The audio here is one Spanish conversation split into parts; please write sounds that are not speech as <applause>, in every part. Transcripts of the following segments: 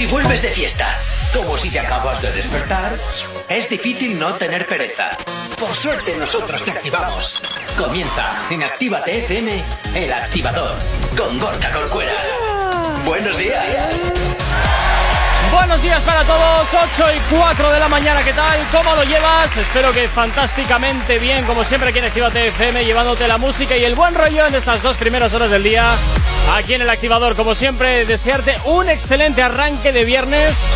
si vuelves de fiesta, como si te acabas de despertar, es difícil no tener pereza. Por suerte nosotros te activamos. Comienza en Actívate FM, el activador, con Gorka Corcuera. Buenos días. Buenos días para todos, 8 y 4 de la mañana, ¿qué tal? ¿Cómo lo llevas? Espero que fantásticamente bien, como siempre aquí en Actívate FM, llevándote la música y el buen rollo en estas dos primeras horas del día. Aquí en el activador, como siempre, desearte un excelente arranque de viernes.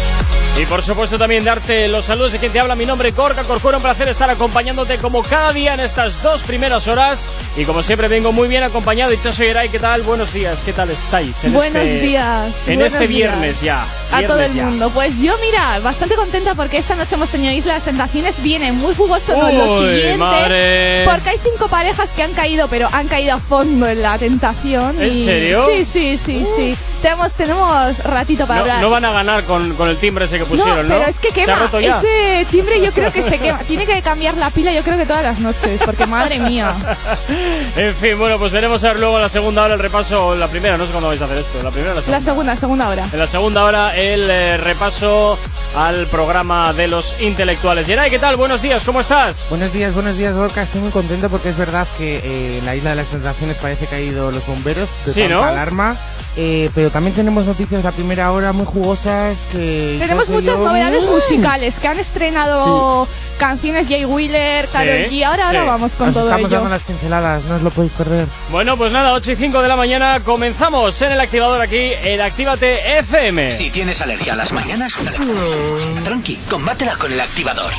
Y por supuesto también darte los saludos de quien te habla, mi nombre es Corca Corcuera, un placer estar acompañándote como cada día en estas dos primeras horas. Y como siempre vengo muy bien acompañado. Y Chaso Yeray, ¿qué tal? Buenos días, ¿qué tal estáis? En buenos este, días. En este viernes ya. a todo el mundo. Pues yo, mira, bastante contenta porque esta noche hemos tenido Islas Tentaciones. Viene muy jugoso todo lo siguiente. Porque hay cinco parejas que han caído, pero han caído a fondo en la tentación. ¿En serio? Sí, sí, sí, sí. Tenemos, tenemos ratito para hablar. No van a ganar con, con el timbre ese que pusieron, ¿no? Pero es que quema. Ese timbre yo creo que se quema. <laughs> Tiene que cambiar la pila, yo creo que todas las noches, porque madre mía. <laughs> en fin, bueno, pues veremos a ver luego en la segunda hora el repaso. La primera, no sé cuándo vais a hacer esto. La primera o la segunda. La segunda, segunda hora. En la segunda hora, el eh, repaso al programa de los intelectuales. Yeray, ¿qué tal? Buenos días, ¿cómo estás? Buenos días, buenos días, Gorka. Estoy muy contento porque es verdad que eh, en la isla de las tentaciones parece que ha ido los bomberos de sí, ¿no? alarma. Eh, pero también tenemos noticias a primera hora muy jugosas que... Tenemos muchas novedades musicales que han estrenado canciones Jay Wheeler, Karol G. Ahora, ahora vamos con todo estamos dando las pinceladas, no os lo podéis perder. Bueno, pues nada, 8 y 5 de la mañana comenzamos en el activador aquí, el Actívate FM. Si tienes alergia a las mañanas, tranqui, combátela con el activador.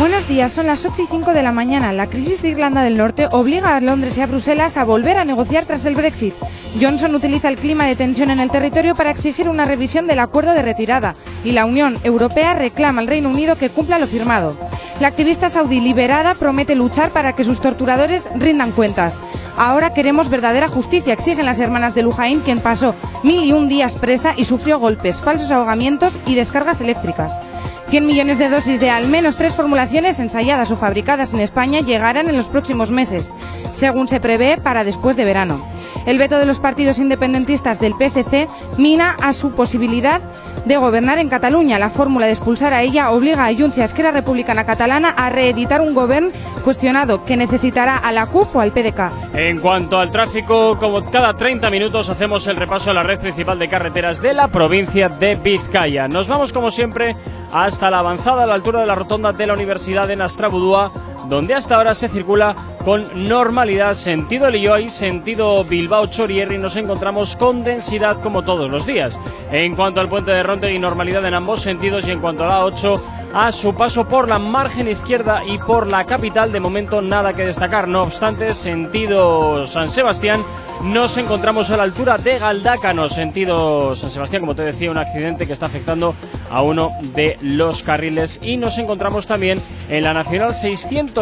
Buenos días, son las 8 y 5 de la mañana. La crisis de Irlanda del Norte obliga a Londres y a Bruselas a volver a negociar tras el Brexit. Johnson utiliza el clima de tensión en el territorio para exigir una revisión del acuerdo de retirada y la Unión Europea reclama al Reino Unido que cumpla lo firmado. La activista saudí liberada promete luchar para que sus torturadores rindan cuentas. Ahora queremos verdadera justicia, exigen las hermanas de Lujain, quien pasó mil y un días presa y sufrió golpes, falsos ahogamientos y descargas eléctricas. 100 millones de dosis de al menos tres formulaciones ensayadas o fabricadas en España llegarán en los próximos meses, según se prevé para después de verano. El veto de los partidos independentistas del PSC mina a su posibilidad de gobernar en Cataluña. La fórmula de expulsar a ella obliga a Junts y a Republicana Catalana a reeditar un gobierno cuestionado que necesitará a la CUP o al PDK. En cuanto al tráfico, como cada 30 minutos hacemos el repaso a la red principal de carreteras de la provincia de Vizcaya. Nos vamos como siempre hasta la avanzada a la altura de la rotonda de la Universidad de Nastrabudúa, donde hasta ahora se circula con normalidad sentido Lilloy, sentido Bilbao Chorierri, nos encontramos con densidad como todos los días. En cuanto al puente de Ronte y normalidad en ambos sentidos y en cuanto a la 8 a su paso por la margen izquierda y por la capital. De momento nada que destacar. No obstante, sentido San Sebastián, nos encontramos a la altura de Galdácano, sentido San Sebastián, como te decía, un accidente que está afectando a uno de los carriles. Y nos encontramos también en la Nacional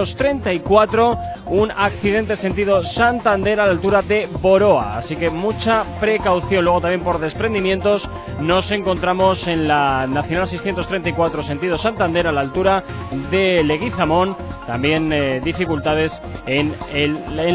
634, un accidente sentido Santander a la altura de Boroa. Así que mucha precaución. Luego también por desprendimientos nos encontramos en la Nacional 634, sentido Santander a la altura de Leguizamón. También eh, dificultades en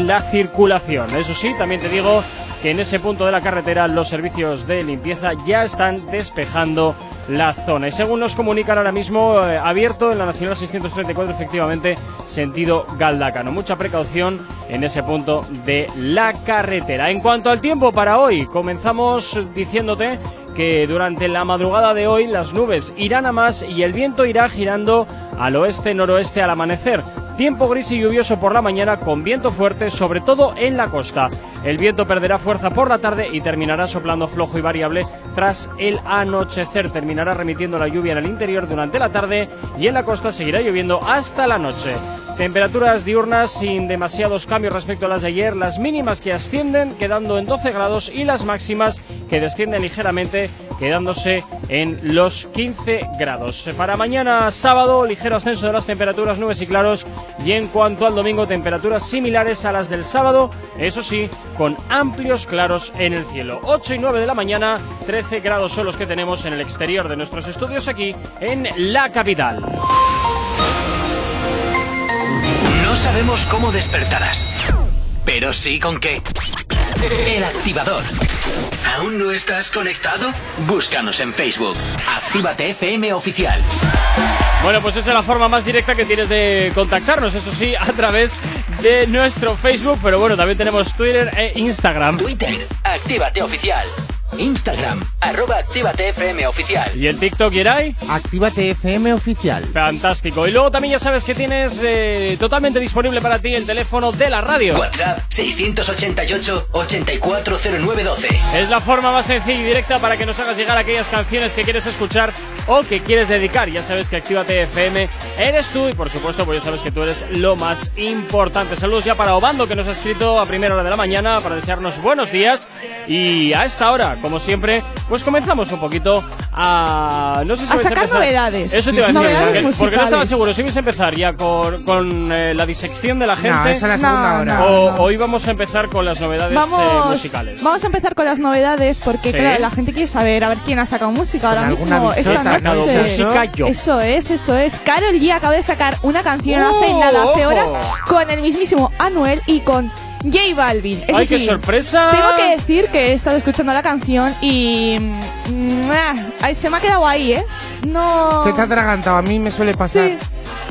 la circulación. Eso sí, también te digo que en ese punto de la carretera los servicios de limpieza ya están despejando la zona. Y según nos comunican ahora mismo, eh, abierto en la Nacional 634, efectivamente, sentido Galdácano. Mucha precaución en ese punto de la carretera. En cuanto al tiempo para hoy, comenzamos diciéndote que durante la madrugada de hoy las nubes irán a más y el viento irá girando al oeste-noroeste al amanecer. Tiempo gris y lluvioso por la mañana con viento fuerte, sobre todo en la costa. El viento perderá fuerza por la tarde y terminará soplando flojo y variable tras el anochecer. Terminará remitiendo la lluvia en el interior durante la tarde y en la costa seguirá lloviendo hasta la noche. Temperaturas diurnas sin demasiados cambios respecto a las de ayer, las mínimas que ascienden quedando en 12 grados y las máximas que descienden ligeramente quedándose en los 15 grados. Para mañana sábado, ligero ascenso de las temperaturas, nubes y claros y en cuanto al domingo, temperaturas similares a las del sábado, eso sí, con amplios claros en el cielo. 8 y 9 de la mañana, 13 grados son los que tenemos en el exterior de nuestros estudios aquí en la capital. No sabemos cómo despertarás, pero sí con qué. El activador. ¿Aún no estás conectado? Búscanos en Facebook. Actívate FM Oficial. Bueno, pues esa es la forma más directa que tienes de contactarnos, eso sí, a través de nuestro Facebook, pero bueno, también tenemos Twitter e Instagram. Twitter, Actívate Oficial. Instagram, arroba Actívate FM Oficial. ¿Y el TikTok, Yeray? Actívate FM Oficial. Fantástico. Y luego también ya sabes que tienes eh, totalmente disponible para ti el teléfono de la radio. WhatsApp 688-840912. Es la forma más sencilla y directa para que nos hagas llegar aquellas canciones que quieres escuchar o que quieres dedicar. Ya sabes que Actívate FM eres tú y por supuesto pues ya sabes que tú eres lo más importante. Saludos ya para Obando que nos ha escrito a primera hora de la mañana para desearnos buenos días y a esta hora como siempre, pues comenzamos un poquito a. No sé si a sacar novedades. Eso te iba a decir. Novedades porque, no estaba seguro si ibas a empezar ya con, con eh, la disección de la gente. No, esa es la segunda hora. O, o, íbamos a empezar con las novedades eh, musicales. Vamos a empezar con las novedades porque, claro, la gente quiere saber a ver quién ha sacado música ahora mismo. Esta noche. música yo. Eso es, eso es. Carol G acaba de sacar una canción hace ¡Oh! nada, hace horas, con el mismísimo Anuel y con J Balvin. Eso ¡Ay, sí, qué sorpresa! Tengo que decir que he estado escuchando la canción y. mm, ah, ay, se me ha quedado ahí, ¿eh? No. Se te ha atragantado, a mí me suele pasar. Sí.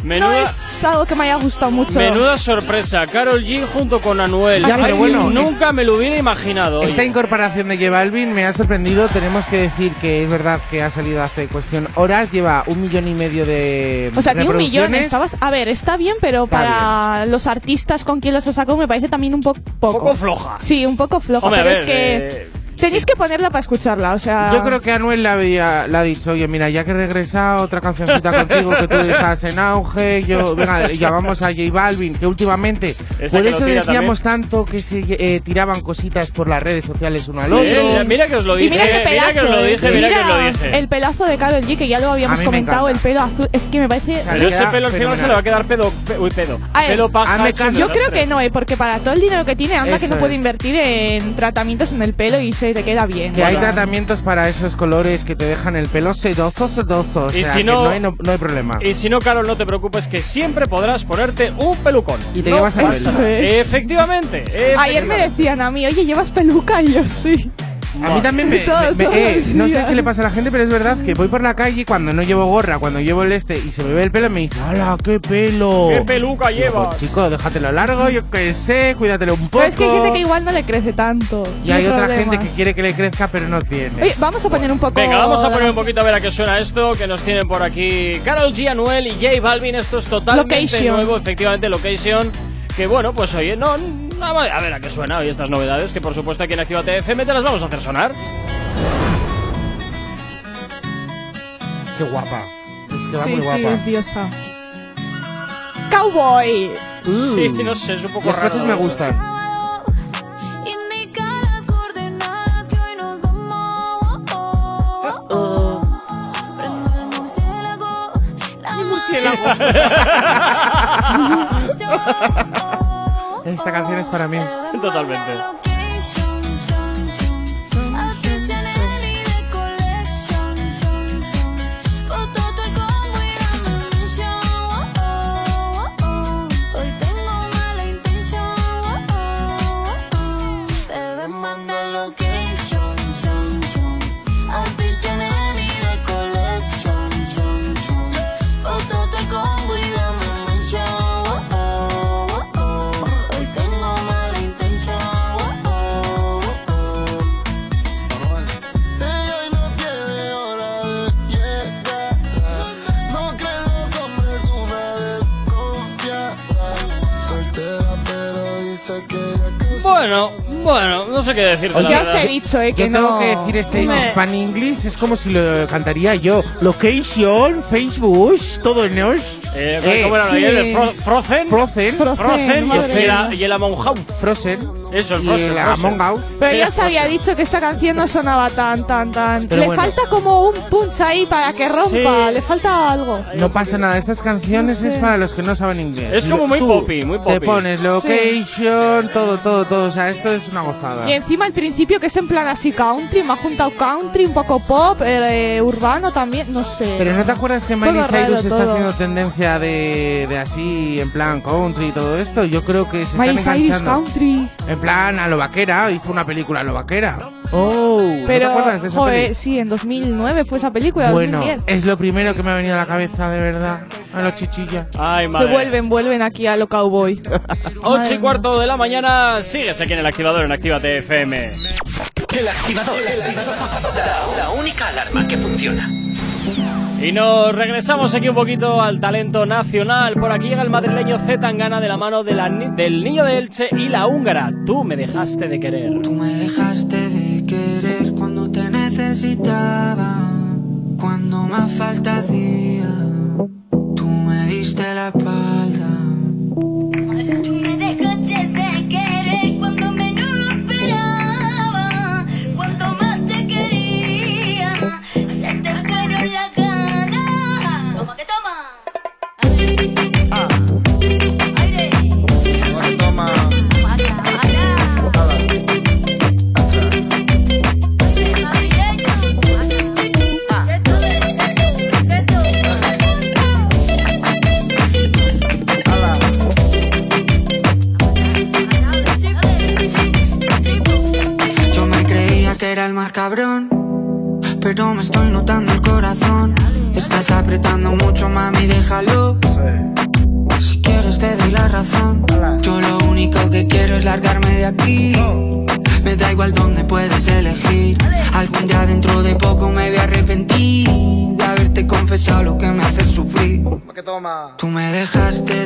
Menuda, No es algo que me haya gustado mucho. menuda sorpresa. Carol G junto con Anuel. Ya, pero bueno, nunca me lo hubiera imaginado. Esta incorporación de J Balvin me ha sorprendido. Tenemos que decir que es verdad que ha salido hace cuestión horas. Lleva un millón y medio de O sea, tiene un millón. Estabas, a ver, está bien, pero Está para los artistas con quien los sacó me parece también un po- poco. Un poco floja. Sí, un poco floja, Hombre, a pero ver, es que eh, tenéis que ponerla para escucharla, o sea. Yo creo que Anuel le, había, le ha dicho, oye, mira, ya que he regresado, otra cancioncita <laughs> contigo, que tú estás en auge, yo, venga, <laughs> llamamos a J Balvin, que últimamente, Esa por que eso decíamos tanto que se eh, tiraban cositas por las redes sociales uno al Sí, otro. mira que os lo Y dije. mira qué mira que os lo dije, mira, que os lo Mira dije. El pelazo de Karol G, que ya lo habíamos comentado, el pelo azul. Es que me parece. O sea, Pero ese pelo al final se le va a quedar pedo. pe- uy, pedo. A ver, pelo paja. Yo creo que no, eh, porque para todo el dinero que tiene, anda que Eso no puede es. invertir en tratamientos en el pelo y se te queda bien. Que hay tratamientos para esos colores que te dejan el pelo sedoso, sedoso. O Y sea, si que no- no hay, no, no hay problema. Y si no, Carol, no te preocupes que siempre podrás ponerte un pelucón. Y te No, llevas Eso pelo. es. Efectivamente. Ayer me efectivamente. decían a mí, oye, ¿llevas peluca? Y yo sí. A mí también me, me- me- eh, no sé qué le pasa a la gente, pero es verdad que voy por la calle cuando no llevo gorra, cuando llevo el este y se me ve el pelo, me dice, ¡hala, qué pelo! ¿Qué peluca Digo, llevas? chico, déjatelo largo, yo qué sé, cuídatelo un poco. Pero es que hay gente que igual no le crece tanto. y hay otra problemas. gente que quiere que le crezca, pero no tiene. Oye, vamos a poner un poco. Venga, vamos a poner un poquito a ver a qué suena esto, que nos tienen por aquí Carol G, Anuel y J Balvin. Esto es totalmente Location. nuevo, efectivamente, Location. Que bueno, pues oye, no, a ver a qué suena hoy estas novedades, que por supuesto aquí en Actívate FM te las vamos a hacer sonar. Qué guapa. Es que va Sí, muy sí, guapa. es diosa. Cowboy. Sí, no sé, es un poco Los raro. me gustan. <laughs> <laughs> Esta canción es para mí. Totalmente. Bueno, no sé qué. Oye, la Ya os he dicho, eh, que Yo no. tengo que decir este en Me- Span English, es como si lo cantaría yo. Location, Facebook, todo en os. Eh, Eh, ¿Cómo era sí. ayer? ¿El Fro- Frozen? Frozen, Frozen, Frozen y el- y el Among House. Frozen. Eso, el y Frozen, el Frozen. Among Us. Pero ya se había dicho que esta canción no sonaba tan, tan, tan. Pero le bueno. falta como un punch ahí para que rompa. Sí. Le falta algo. No pasa nada, estas canciones No sé. es para los que no saben inglés. Es como muy Tú poppy, muy poppy. Te pones location, todo, todo, todo. O sea, esto es una gozada. Y encima al principio que es en plan así country, me ha juntado country, un poco pop, eh, urbano también, no sé. Pero ¿no te acuerdas que Miley Cyrus está todo. haciendo tendencia de, de así, en plan country y todo esto? Yo creo que se Miley están Cyrus enganchando. country. En plan, a lo vaquera, hizo una película a lo vaquera. Oh, ¿no Pero, te acuerdas de esa joder, peli? sí, en 2009 fue esa película, Bueno, 2010. es lo primero que me ha venido a la cabeza, de verdad. A los chichillas. Ay, Que madre. vuelven, vuelven aquí a lo cowboy. <laughs> 8 Madre y cuarto de la mañana, sigues aquí en el activador en Actívate FM. El activador. La, la única alarma que funciona. Y nos regresamos aquí un poquito al talento nacional. Por aquí llega el madrileño Z Tangana de la mano de la del niño de Elche y la húngara. Tú me dejaste de querer. Tú me dejaste de querer cuando te necesitaba, cuando más falta hacía. Tú me diste la espalda. Tú me dejaste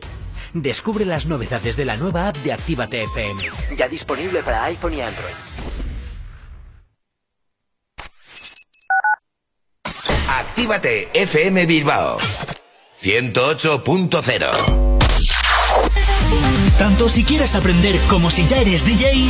Descubre las novedades de la nueva app de Actívate FM. Ya disponible para iPhone y Android. Actívate FM Bilbao 108.0 Tanto si quieres aprender como si ya eres DJ,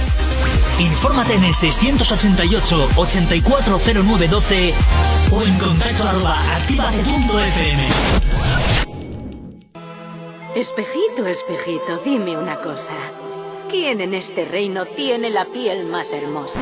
Infórmate en el 688 840912 o en contacto arroba activate.fm. Espejito, espejito, dime una cosa. ¿Quién en este reino tiene la piel más hermosa?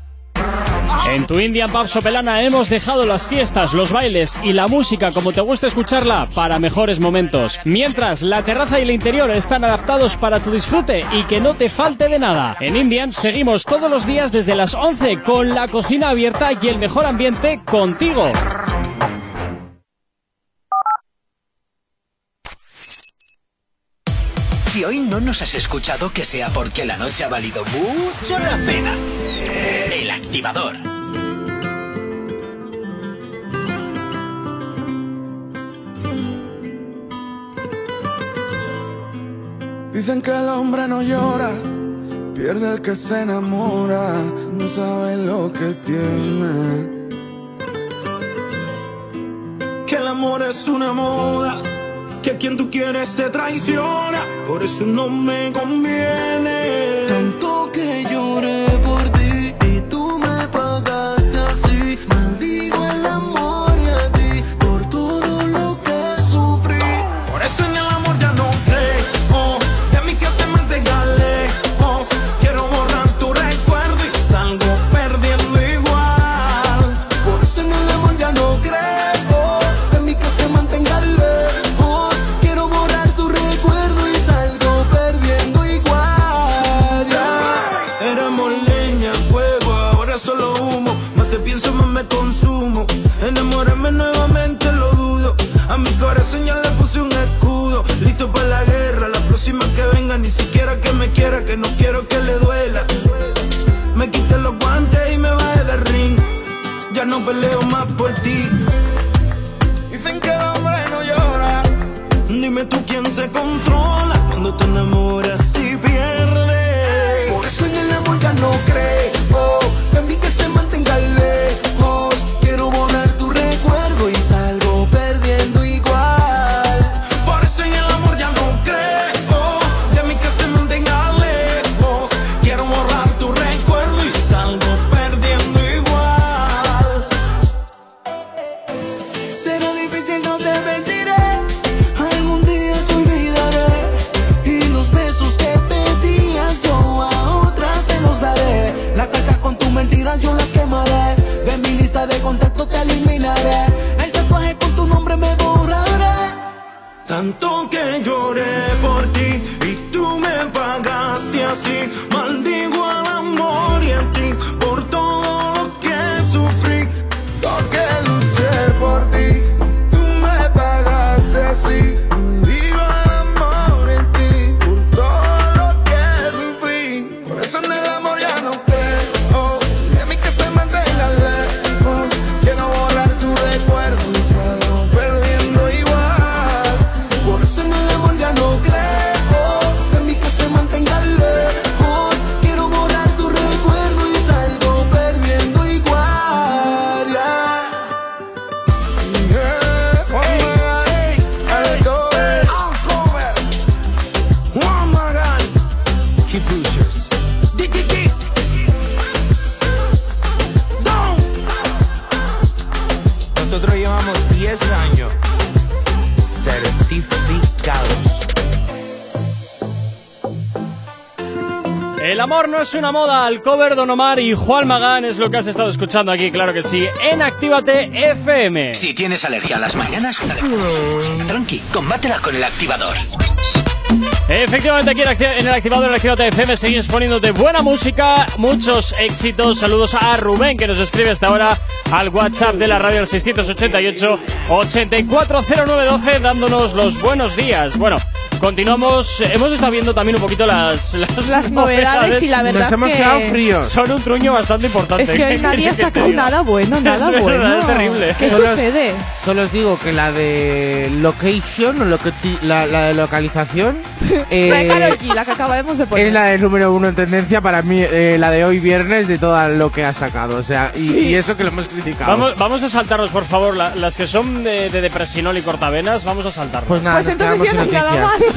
En tu Indian Pub Sopelana hemos dejado las fiestas, los bailes y la música como te gusta escucharla para mejores momentos. Mientras la terraza y el interior están adaptados para tu disfrute y que no te falte de nada. En Indian seguimos todos los días desde las 11 con la cocina abierta y el mejor ambiente contigo. Si hoy no nos has escuchado, que sea porque la noche ha valido mucho la pena. El activador. Dicen que el hombre no llora, pierde el que se enamora, no sabe lo que tiene. Que el amor es una moda, que quien tú quieres te traiciona, por eso no me conviene. Que me quiera, que no quiero que le duela. Me quité los guantes y me bajé del ring. Ya no peleo más por ti. Dicen que el hombre no llora. Dime tú quién se controla cuando te enamoras y pierdes. Por eso en el amor ya no creo. 满地花 es una moda, al cover Don Omar y Juan Magán es lo que has estado escuchando aquí, claro que sí, en Actívate FM. Si tienes alergia a las mañanas, tranqui, combátela con el activador. Efectivamente, aquí en el activador en Actívate FM seguimos poniéndote buena música, muchos éxitos. Saludos a Rubén que nos escribe hasta ahora al WhatsApp de la radio al 688-840912 dándonos los buenos días. Bueno, continuamos. Hemos estado viendo también un poquito las, <laughs> las, Las novedades y la verdad Nos hemos que- quedado fríos. Son un truño bastante importante. Es que hoy ¿qué nadie <laughs> ha que sacado nada bueno, nada es bueno. Verdad, es terrible. ¿Qué Solo os- sucede? Solo os digo que la de location, o locati- la, la de localización, eh, <laughs> la la que acabamos de poner. es la de número uno en tendencia para mí, eh, la de hoy viernes de todo lo que ha sacado. O sea, y, Sí. y eso que lo hemos criticado. Vamos, vamos a saltarnos, por favor, la- las que son de, de depresinol y cortavenas, vamos a saltarnos. Pues nada, Pues nos entonces quedamos ya sin no hay nada noticias. más.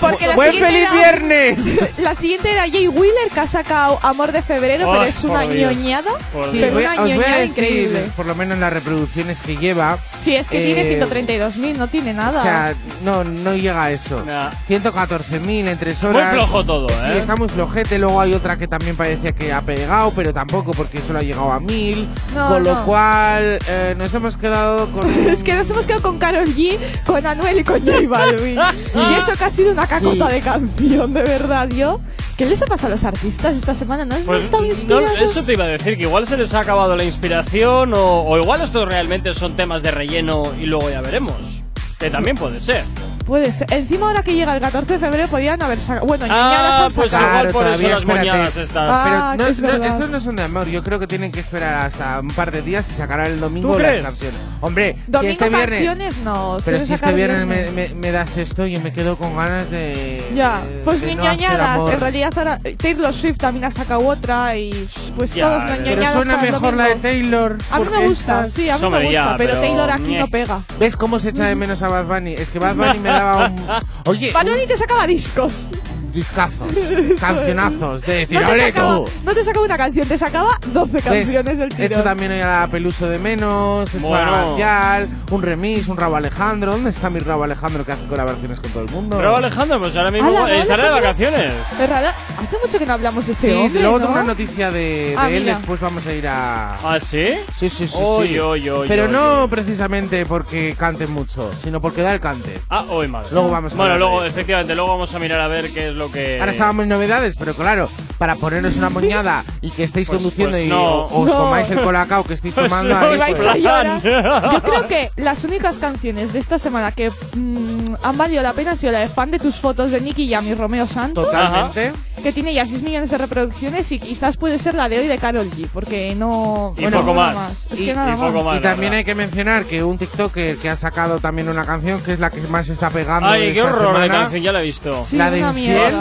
Porque la ¡Buen siguiente feliz era- viernes! La siguiente era Jay Wheeler, que ha sacado Amor de Febrero, Ay, pero es una por Dios. ñoñada. Por Sí, Dios. Pero voy- una os voy a ñoñada decir, increíble. por lo menos las reproducciones que lleva. Sí, es que tiene eh, 132.000, no tiene nada. O sea, no, no llega a eso. Nah. 114.000 en tres Muy horas. flojo todo, Sí, ¿eh? está muy flojete. Luego hay otra que también parecía que ha pegado, pero tampoco porque solo ha llegado a 1000. No, con lo no. cual eh, nos hemos quedado con. <laughs> es que nos hemos quedado con Carol G, con Anuel y con J Balvin. Y eso que ha sido una cacota Sí. de canción, de verdad, yo. ¿Qué les ha pasado a los artistas esta semana? ¿No han Pues, estado no, inspirados? eso te iba a decir, que igual se les ha acabado la inspiración o, o igual estos realmente son temas de relleno y luego ya veremos. Que también puede ser. Puede ser. Encima ahora que llega el 14 de febrero podían haber sacado... Bueno, ñoñadas Ah, han pues sacado. por eso todavía, las espérate. moñadas estas. Ah, Pero no, es no, estos no son de amor. Yo creo que tienen que esperar hasta un par de días y sacarán el domingo ¿Tú las canciones. Hombre, si Domingo este viernes. canciones no. Pero si este viernes me, viernes. me- me das esto, yo me quedo con ganas de. Ya, de- pues de ni no ñoñadas. En realidad ahora- Taylor Swift también ha sacado otra y pues Ya, todos no Pero ñoñadas suena mejor la de. Taylor. A mí me gusta, estas- sí, a mí me gusta, pero, Taylor aquí no pega. ¿Ves cómo se echa de menos a Bad Bunny? Es que Bad Bunny me <laughs> daba un. <laughs> Oye, te sacaba discos. Discazos, <laughs> cancionazos. De decir, No te, ¡ole sacaba, tú! no te sacaba una canción, te sacaba 12 ¿Ves? canciones del He hecho también hoy a la Peluso de menos, he hecho Bueno. a Yal, un remix, un Rabo Alejandro. ¿Dónde está mi Rabo Alejandro que hace colaboraciones con todo el mundo? Pero Alejandro, pues ahora mismo Ala, estará de vacaciones. Hace mucho que no hablamos de ese Sí, hombre, luego ¿no? tengo una noticia de, de Ah, él, mira. después vamos a ir a... ¿Ah, sí? Sí, sí, sí, Oy, sí. oy, oy, Pero oy, no oy. precisamente porque cante mucho, sino porque da el cante. Ah, hoy más. Luego vamos a Bueno, luego, efectivamente, luego vamos a mirar a ver qué es lo que. Ahora estábamos en novedades, pero claro, para poneros una moñada y que estéis Pues- conduciendo pues y no. o- os No. comáis el colacao que estéis Pues <laughs> tomando no, ahí, pues- a llorar. plan. Yo creo que las únicas canciones de esta semana que mm, han valido la pena ha sido la de fan de tus fotos de Nicky Jam y Romeo Santos, Totalmente. que tiene ya 6 millones de reproducciones y quizás puede ser la de hoy de Carol G, porque no. Y bueno, poco más. Es Y- que nada y poco más. más. Y también hay que mencionar que un TikToker que ha sacado también una canción que es la que más está pegando Ay, qué horror de semana, canción, ya la he visto. Sí, la de una Infiel.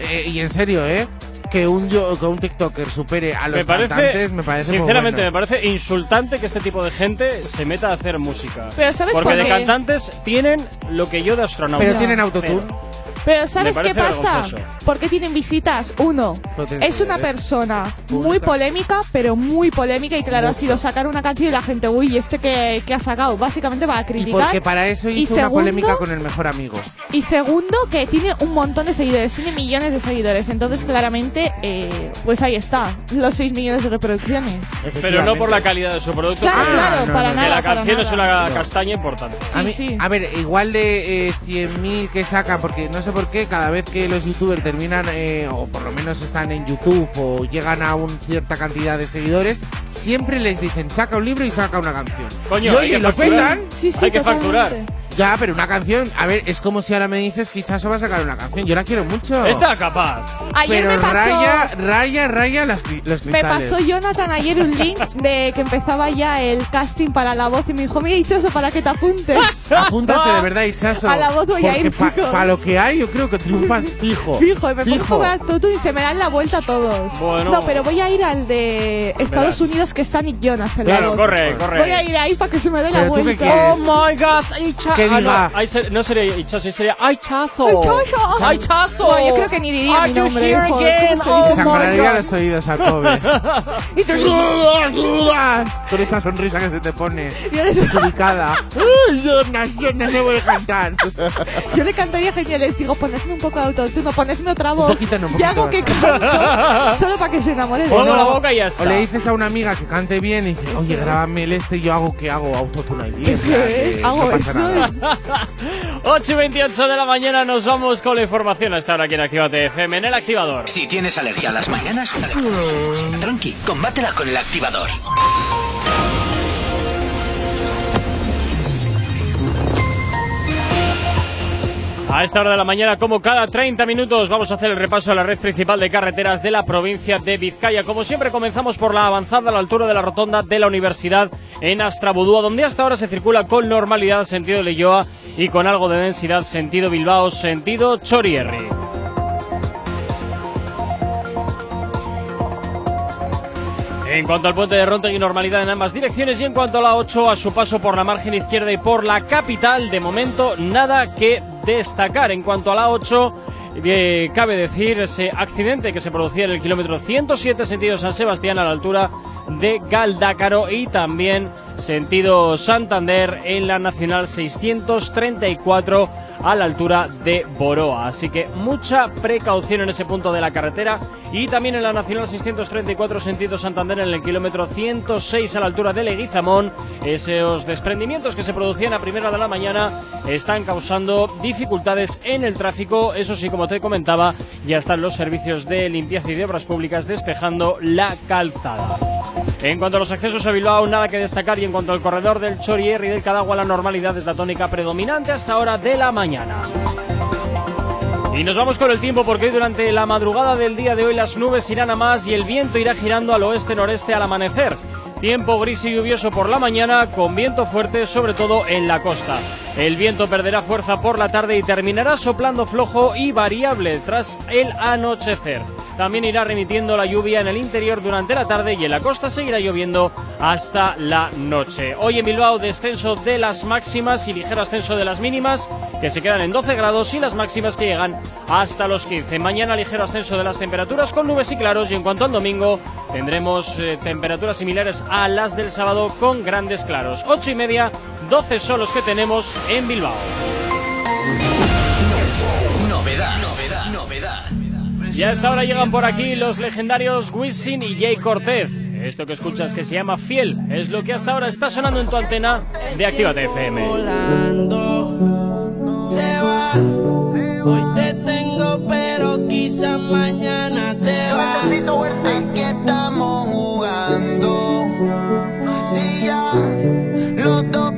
eh, y en serio, ¿eh? Que un, yo, que un TikToker supere a los Me parece, cantantes me parece muy sinceramente, me bueno. parece insultante que este tipo de gente se meta a hacer música. Pero ¿sabes Porque por de qué? cantantes tienen lo que yo de astronauta. Pero tienen autotune. Pero- Pero ¿sabes qué pasa? vergonzoso. ¿Por qué tienen visitas? Uno, Potenciales. es una persona muy Públicas. polémica, pero muy polémica y claro, ha Mucho. sido sacar una canción y la gente, uy, este que, que ha sacado, básicamente para Y criticar. porque para eso Y hizo una segundo- polémica con el mejor amigo. Y segundo, que tiene un montón de seguidores, tiene millones de seguidores. Entonces, claramente, eh, pues ahí está, los 6 millones de reproducciones. Pero no por la calidad de su producto. Claro, porque claro, no, para no, nada. la para canción es una No. castaña importante. A, Sí, mí- sí. a ver, igual de eh, 100.000 que sacan, porque no sé por qué, cada vez que los youtubers terminan, eh, o por lo menos están en YouTube, o llegan a una cierta cantidad de seguidores, siempre les dicen, saca un libro y saca una canción. Coño, y hay oye, que lo facturar. petan. Sí, sí, Hay que totalmente. facturar. Ya, pero una canción, a ver, es como si ahora me dices que Chaso va a sacar una canción. Yo la quiero mucho. Está capaz. Ayer pero me pasó, raya, raya, raya las, los me cristales. pasó Jonathan ayer un link de que empezaba ya el casting para la voz y me dijo, mira, dicho eso para que te apuntes. <laughs> Apúntate de verdad, Hichazo. A la voz voy a ir. Para lo que hay, yo creo que triunfas <laughs> fijo. Fijo, y me pongo Fijo. de tutu y se me dan la vuelta todos. Bueno. No, pero voy a ir al de Estados Verás. Unidos que está Nick Jonas en la Claro, voz. corre, corre. Voy a ir ahí para que se me dé la ¿Pero tú qué vuelta. quieres? Oh my god, Icha- Que ah, diga. no, ahí se- no sería Ichazo, sería ¡Ay, chazo! ¡Ay, chazo! ¡Ay, chazo! No, yo creo que ni diría mi nombre, joder, Oh God. los oídos al pobre. <laughs> y te con esa sonrisa que se te pone desubicada. <laughs> Uy, Jonas, Jonas, no voy a cantar. <laughs> Yo le cantaría genial, les digo, ponedme un poco de autotune, ponedme otra voz. Un poquito, no, un y hago poquito que canto, solo para que se enamore de mí. la boca y ya está. O le dices a una amiga que cante bien y dice, oye, grábame el este y yo hago que hago autotune allí. Que o sea, sí, que hago no eso. <laughs> nada. 8 y 28 de la mañana nos vamos con la información a estar aquí en Actívate FM en el activador. Si tienes alergia a las mañanas, tranqui, combátela con el activador. A esta hora de la mañana, como cada 30 minutos, vamos a hacer el repaso a la red principal de carreteras de la provincia de Vizcaya. Como siempre, comenzamos por la avanzada a la altura de la rotonda de la universidad en Astrabudúa, donde hasta ahora se circula con normalidad sentido Leyoa y con algo de densidad sentido Bilbao, sentido Chorierri. En cuanto al puente de Rontegui, normalidad en ambas direcciones. Y en cuanto a la 8, a su paso por la margen izquierda y por la capital, de momento nada que destacar. En cuanto a la 8, cabe decir ese accidente que se producía en el kilómetro 107 sentido San Sebastián a la altura de Galdácaro y también sentido Santander en la Nacional 634 a la altura de Boroa. Así que mucha precaución en ese punto de la carretera y también en la Nacional 634 sentido Santander en el kilómetro 106 a la altura de Leguizamón. Esos desprendimientos que se producían a primera de la mañana están causando dificultades en el tráfico. Eso sí, como te comentaba, ya están los servicios de limpieza y de obras públicas despejando la calzada. En cuanto a los accesos a Bilbao, nada que destacar y en cuanto al corredor del Chorier y del Cadagua, la normalidad es la tónica predominante hasta hora de la mañana. Y nos vamos con el tiempo porque hoy durante la madrugada del día de hoy las nubes irán a más y el viento irá girando al oeste-noreste al amanecer. Tiempo gris y lluvioso por la mañana con viento fuerte sobre todo en la costa. El viento perderá fuerza por la tarde y terminará soplando flojo y variable tras el anochecer. También irá remitiendo la lluvia en el interior durante la tarde y en la costa seguirá lloviendo hasta la noche. Hoy en Bilbao descenso de las máximas y ligero ascenso de las mínimas que se quedan en 12 grados y las máximas que llegan hasta los 15. Mañana ligero ascenso de las temperaturas con nubes y claros y en cuanto al domingo tendremos eh, temperaturas similares a las del sábado con grandes claros. 8 y media, 12 son los que tenemos en Bilbao. Y a esta hora llegan por aquí los legendarios Wisin y Jay Cortez. Esto que escuchas que se llama Fiel es lo que hasta ahora está sonando en tu antena de Actívate FM. se va. Hoy te tengo, pero quizás mañana te vas. Aquí estamos jugando. Si ya los dos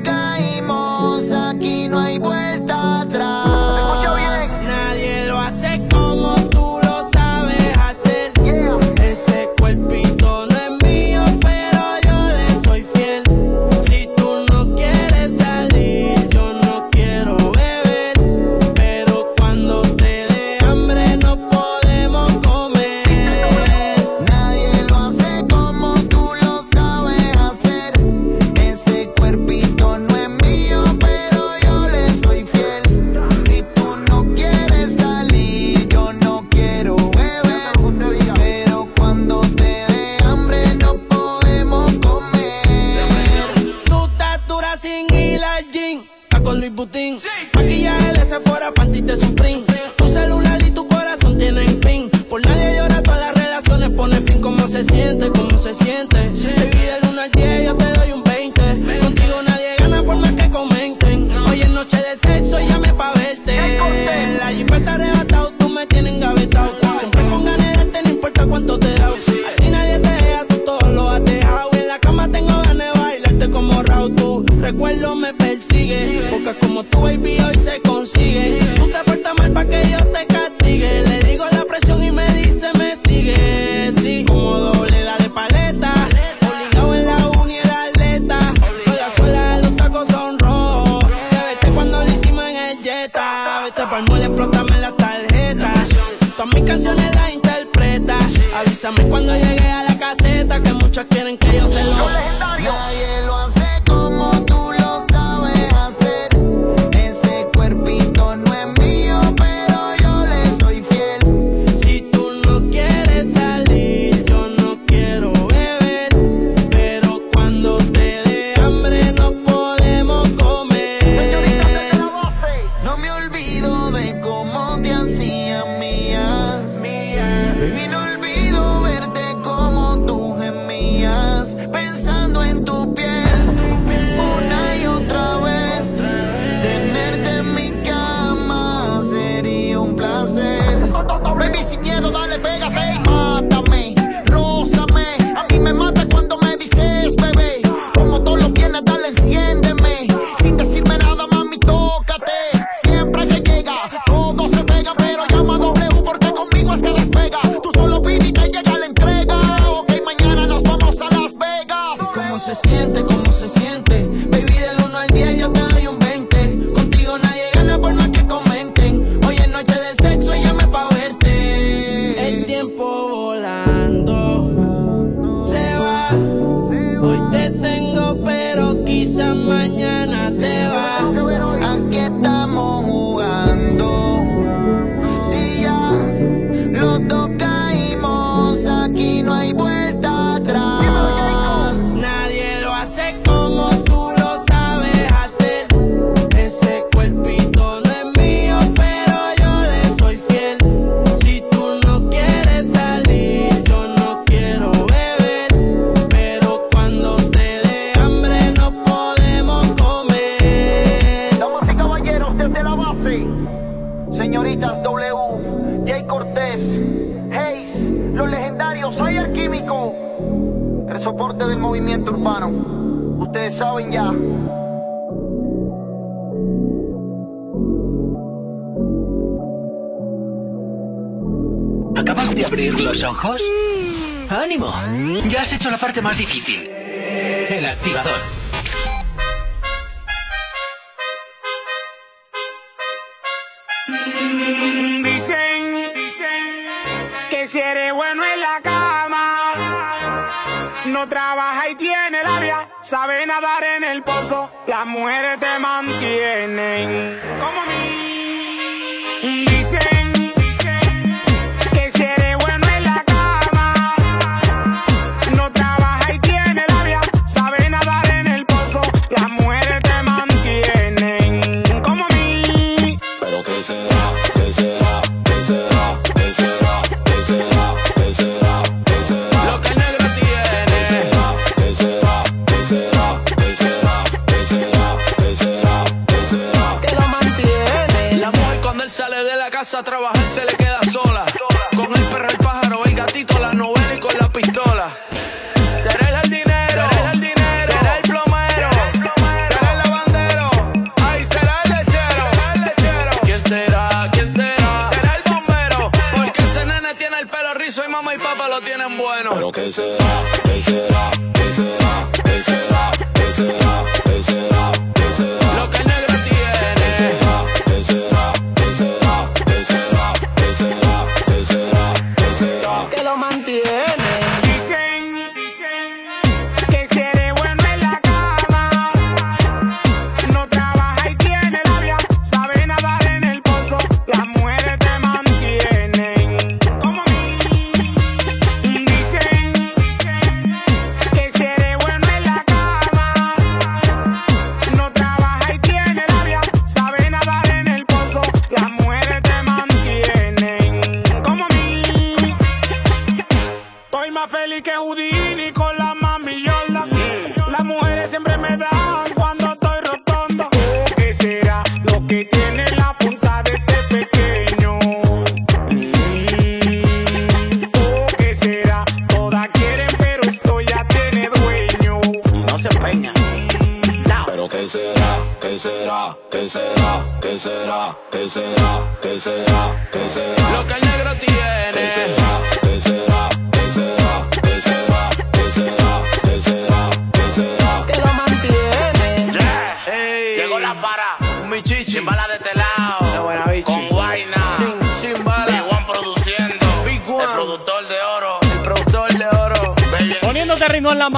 me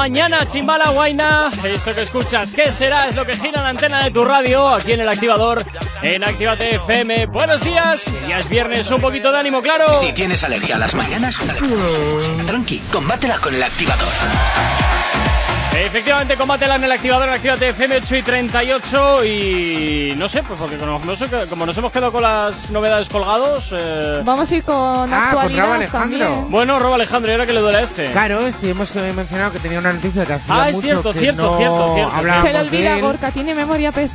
mañana, chimbala guaina. Esto que escuchas, ¿qué será? Es lo que gira la antena de tu radio aquí en el activador, en Actívate FM. Buenos días, ya es viernes, un poquito de ánimo, claro. Si tienes alergia a las mañanas, tranqui, combátela con el activador. Efectivamente, combátela en el activador, en Actívate FM 8 y 38. Y no sé, pues porque como, nos hemos quedado con las novedades colgados. eh, Vamos a ir con Ah, con actualidad Rob Alejandro. también. Bueno, Rob Alejandro, ¿y ahora que le duele a este? Claro, sí, hemos mencionado que tenía una noticia que hacía Ah, es mucho cierto, que cierto, no cierto, cierto. Se le olvida. Gorka, tiene memoria pez.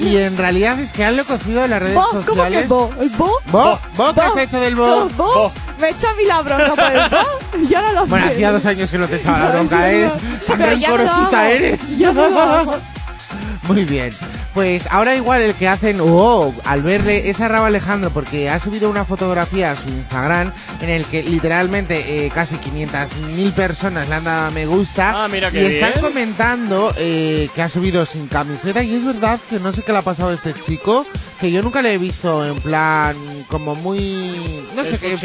Y en realidad es que han lo cocido en las redes ¿Bo? ¿Cómo que sociales. bo? ¿El bo? ¿Bo? ¿Bo? ¿Qué has hecho del bo? ¿Bo? Me echa a mí la bronca por el bo. Ya no lo Bueno, sé. hacía dos años que no te echaba la <laughs> bronca, ¿eh? Tan no hago. eres. Ya no lo hago. Muy bien. Pues ahora igual el que hacen, oh, al verle es a Rabo Alejandro porque ha subido una fotografía a su Instagram en el que literalmente eh, casi 500.000 personas le han dado a me gusta Ah, mira y qué están bien. comentando eh, que ha subido sin camiseta y es verdad que no sé qué le ha pasado a este chico que yo nunca le he visto en plan como muy no sé qué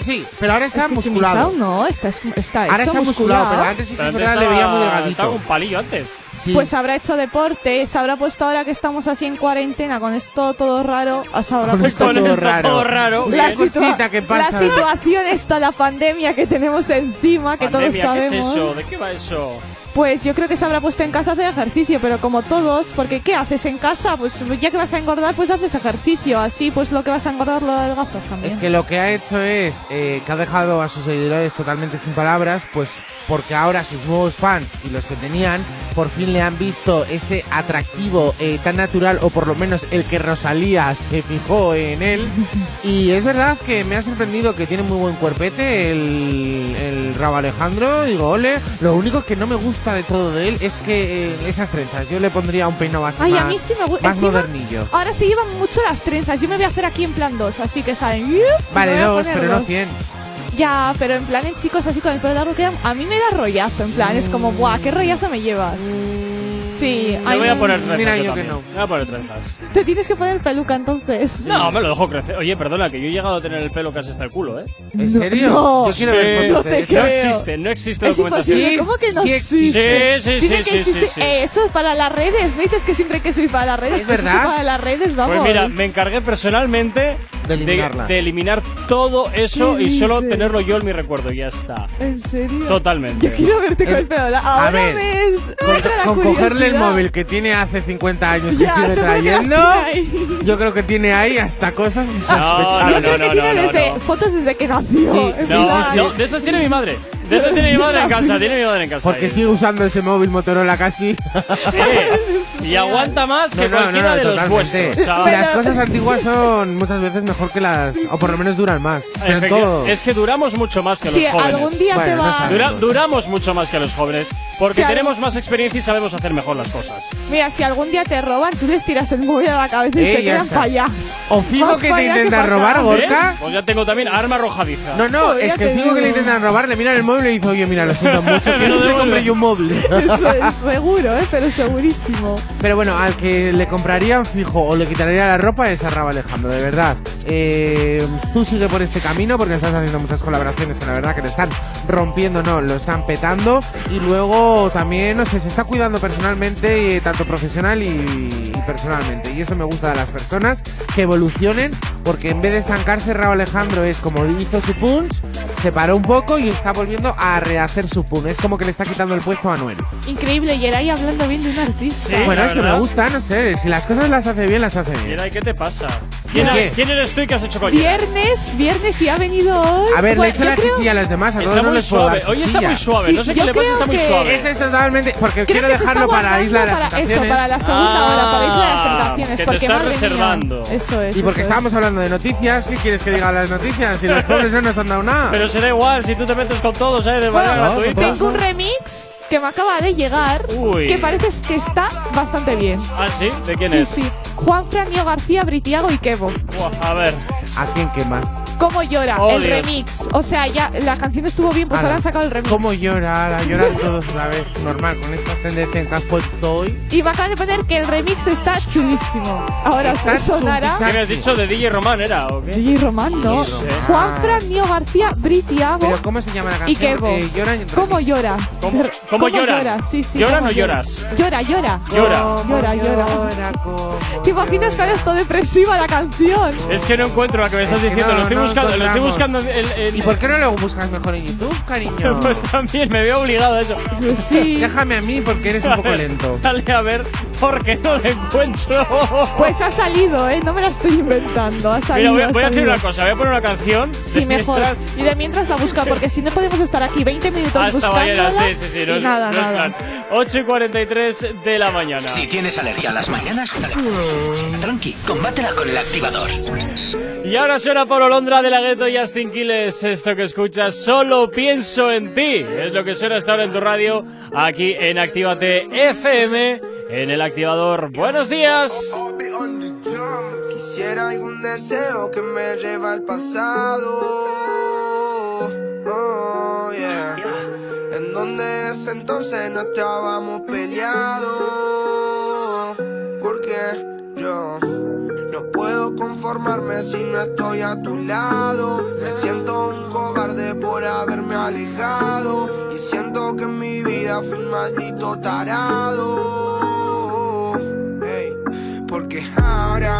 Sí, pero ahora está Es que musculado. No, está, está Ahora está musculado, pero antes sí que antes le veía muy delgadito. Estaba un palillo antes. Sí. Pues habrá hecho deporte, se habrá puesto ahora que estamos así en cuarentena con esto todo raro, se habrá Con puesto esto todo raro. todo raro. La, cosita situa- que pasa. la situación está, la pandemia que tenemos encima, que Pandemia, todos ¿qué sabemos. es eso? ¿De qué va eso? Pues yo creo que se habrá puesto en casa a hacer ejercicio, pero como todos, porque ¿qué haces en casa? Pues ya que vas a engordar, pues haces ejercicio, así pues lo que vas a engordar lo adelgazas también. Es que lo que ha hecho es eh, que ha dejado a sus seguidores totalmente sin palabras, pues porque ahora sus nuevos fans y los que tenían por fin le han visto ese atractivo eh, tan natural, o por lo menos el que Rosalía se fijó en él. <laughs> Y es verdad que me ha sorprendido que tiene muy buen cuerpete el, el Rabo Alejandro. Digo, ole. Lo único que no me gusta de todo de él es que eh, esas trenzas. Yo le pondría un peinado así Ay, más, a mí sí me gusta. más modernillo. Ahora se llevan mucho las trenzas. Yo me voy a hacer aquí en plan dos, así que saben. Vale, dos, pero no. 100. Ya, pero en plan en chicos así con el pelo largo quedan. A mí me da rollazo, en plan, es como, ¡buah! ¿Qué rollazo me llevas? Sí, Me voy a poner trenzas. Mira, yo yo que también. no. Me voy a poner trenzas. Te tienes que poner peluca entonces. No, me lo dejo crecer. Oye, perdona, que yo he llegado a tener el pelo casi hasta el culo, ¿eh? ¿En serio? no. Yo quiero ver fotos no de te eso. No creo. existe, no existe Es documentación. imposible, Sí, ¿cómo que no sí existe? existe. Sí, sí, Tiene sí, que sí, sí, existir. sí. Eh, eso es para las redes, no dices que siempre que soy para las redes. Es pues eso verdad. para las redes, vamos. Pues mira, me encargué personalmente De eliminarlas. de eliminar todo eso ¿Qué y solo dices? tenerlo yo en mi recuerdo. y Ya está. ¿En serio? Totalmente. Yo quiero verte con Eh, el pelo largo. a Ahora ver, ves. me Con, cogerle el móvil que tiene hace 50 años que Ya, sigue trayendo, tiene yo creo que tiene ahí hasta cosas insospechables. creo que no, tiene no, desde, no. fotos desde que nació. Sí, sí, sí, sí. no, de esas tiene mi madre. De esas tiene mi madre en casa. Tiene mi madre en casa. Porque ahí. sigue usando ese móvil Motorola casi. Eh, y aguanta más que No, no, no, cualquiera no, de los totalmente. vuestros. Si las cosas antiguas son muchas veces mejor que las. O por lo menos duran más. Pero todo. Es que duramos mucho más que los jóvenes. algún día te Bueno, no va. Dura- duramos mucho más que los jóvenes porque Si tenemos más experiencia y sabemos hacer mejor las cosas. Mira, si algún día te roban, tú les tiras el móvil a la cabeza y Eh, se quedan está. para allá. O fijo que te intentan robar. Gorka. ¿Ves? Pues ya tengo también arma arrojadiza. No, no, Joder, es que te fijo que le intentan robar, le miran el móvil y le dice, oye, mira, lo siento <laughs> mucho, Me ¿quieres lo que te devuelve. compre yo un móvil? Eso es seguro, ¿eh? Pero segurísimo. Pero bueno, al que le comprarían fijo o le quitaría la ropa es a Rabo Alejandro, de verdad. Eh, tú sigue por este camino porque estás haciendo muchas colaboraciones que la verdad que le están rompiendo, no, lo están petando. Y luego también, no sé, se está cuidando personalmente, eh, tanto profesional y, y personalmente. Y eso me gusta de las personas, que evolucionen, porque en vez de estancarse, Rabo Alejandro es como hizo su punch, se paró un poco y está volviendo a rehacer su punch. Es como que le está quitando el puesto a Anuel. Increíble, y era ahí hablando bien de un artista. Sí. Bueno, eso me gusta, no sé. Si las cosas las hace bien, las hace bien. Mira, ¿y qué te pasa? ¿Quién, ¿Qué? ¿Quién eres tú y qué has hecho con ella? Viernes, viernes y ha venido hoy. A ver, le Bueno, echo yo la creo- chichilla a los demás, a todos no les puedo dar. Hoy está muy suave. Sí, no sé qué le pasa, está muy suave. Es totalmente. Porque Creo quiero dejarlo para Isla de las para eso, Tentaciones. para la segunda Ah, hora, para Isla de las Tentaciones. que te porque estás madre mía, reservando. eso es. Y porque eso estábamos hablando de noticias, ¿qué quieres que diga las noticias? Si los <laughs> pobres no nos han dado nada. Pero se da igual si tú te metes con todos, ¿eh? De manera gratuita. Tengo un remix que me acaba de llegar Uy. que parece que está bastante bien. Ah, sí, ¿de quién sí, es? sí. Juan Franio García, Britiago y Kevo. Buah, a ver. ¿A quién qué más? ¿Cómo llora? Oh, el Dios. remix. O sea, ya la canción estuvo bien, pues ahora han sacado el remix. ¿Cómo llorar? A llorar todos otra vez. Normal, con estas tendencias que has puesto hoy. Y me acaban de poner que el remix está chulísimo. Ahora Está se sonará. ¿Qué me has dicho de DJ Román era o qué? DJ Román, ¿no? No sé. Juan Franio García, Britiago ¿Pero cómo se llama la y canción? Kevo. Eh, llora en ¿Cómo llora? ¿Cómo, cómo lloran? Sí, sí. ¿Lloran ¿cómo o llora? lloras? Llora, llora. Llora. Llora, llora. <laughs> ¿Te imaginas que ahora es todo depresiva la canción? Es que no encuentro la que me estás Es que diciendo. no, lo estoy no buscando, lo estoy buscando en, en- ¿Y por qué no lo buscas mejor en YouTube, cariño? <laughs> Pues también me veo obligado a eso. Pues sí. Déjame a mí porque eres un poco lento. Dale a ver, porque no lo encuentro. Pues ha salido, ¿eh? No me la estoy inventando. Ha Mira, salido. voy, a- ha voy a hacer salido. una cosa. Voy a poner una canción. Sí, de mejor. mientras- Y de mientras la busca, porque si no podemos estar aquí 20 minutos Hasta buscándola. mañana, sí, sí, sí. No y es- nada, no es nada. plan. 8 y 43 de la mañana. Si tienes alergia a las mañanas, tranqui, combátela con el activador. Y ahora suena Pablo Londra de la Gueto y Justin Quiles. Esto que escuchas, solo pienso en ti. Es lo que suena hasta ahora en tu radio, aquí en Actívate FM, en el activador. Buenos días. Quisiera algún deseo que me lleva al pasado. Oh, yeah. En donde ese entonces no estábamos peleados. Porque yo no puedo conformarme si no estoy a tu lado. Me siento un cobarde por haberme alejado. Y siento que en mi vida fui un maldito tarado. Ey, Porque ahora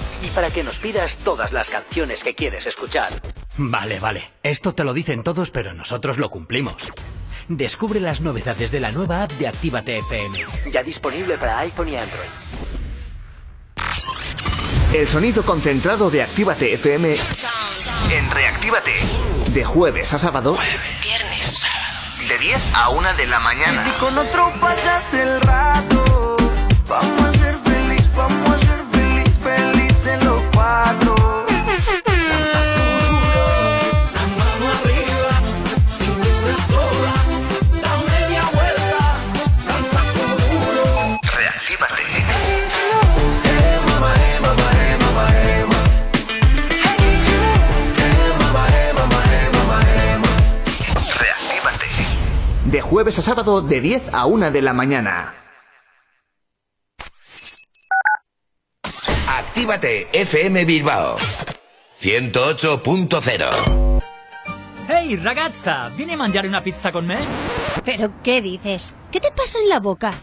para que nos pidas todas las canciones que quieres escuchar. Vale, vale. Esto te lo dicen todos, pero nosotros lo cumplimos. Descubre las novedades de la nueva app de Actívate FM. Ya disponible para iPhone y Android. El sonido concentrado de Actívate FM en Reactívate. De jueves a sábado. Viernes. De 10 a 1 de la mañana. Y con otro pasas el rato, vamos a ser feliz, vamos jueves a sábado de 10 a 1 de la mañana. Actívate FM Bilbao 108.0 ¡Hey, ragazza! ¿Viene a mangiare una pizza con ¿Pero qué dices? ¿Qué te pasa en la boca?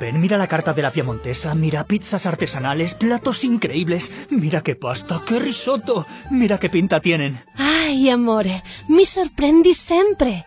Ven, mira la carta de la Piemontesa, mira pizzas artesanales, platos increíbles, mira qué pasta, qué risotto, mira qué pinta tienen. Ay, amore, mi sorprendi siempre.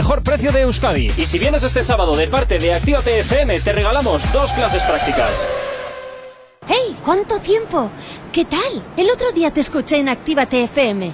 precio de Euskadi. Y si vienes este sábado de parte de Actívate FM, te regalamos dos clases prácticas. ¡Hey! ¿Cuánto tiempo? ¿Qué tal? El otro día te escuché en Actívate FM.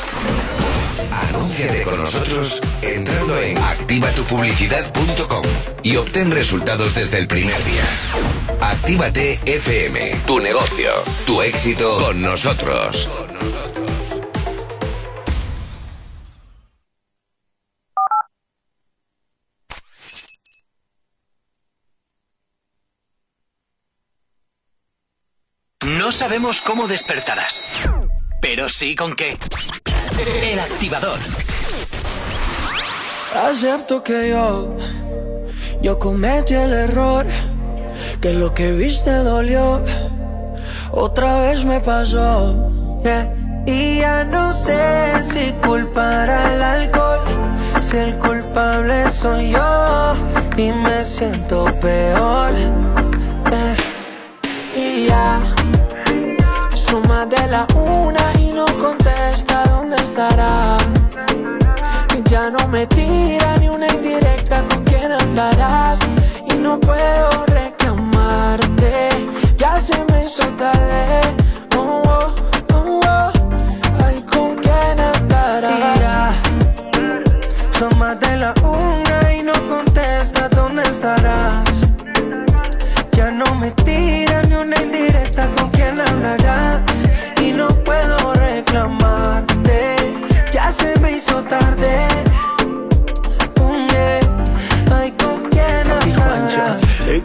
Anúnciate con nosotros entrando en activatupublicidad.com y obtén resultados desde el primer día. Actívate FM, tu negocio, tu éxito con nosotros. No sabemos cómo despertarás, pero sí con qué. El activador. Acepto que yo, yo cometí el error, que lo que viste dolió, otra vez me pasó. Y ya no sé si culpar al alcohol, si el culpable soy yo y me siento peor. Y ya, suma de la una y no contesta estará. Ya no me tira ni una indirecta con quién andarás Y no puedo reclamarte Ya se me hizo tarde oh, oh, oh, oh. Ay, ¿con quién andarás? Ya, son más de la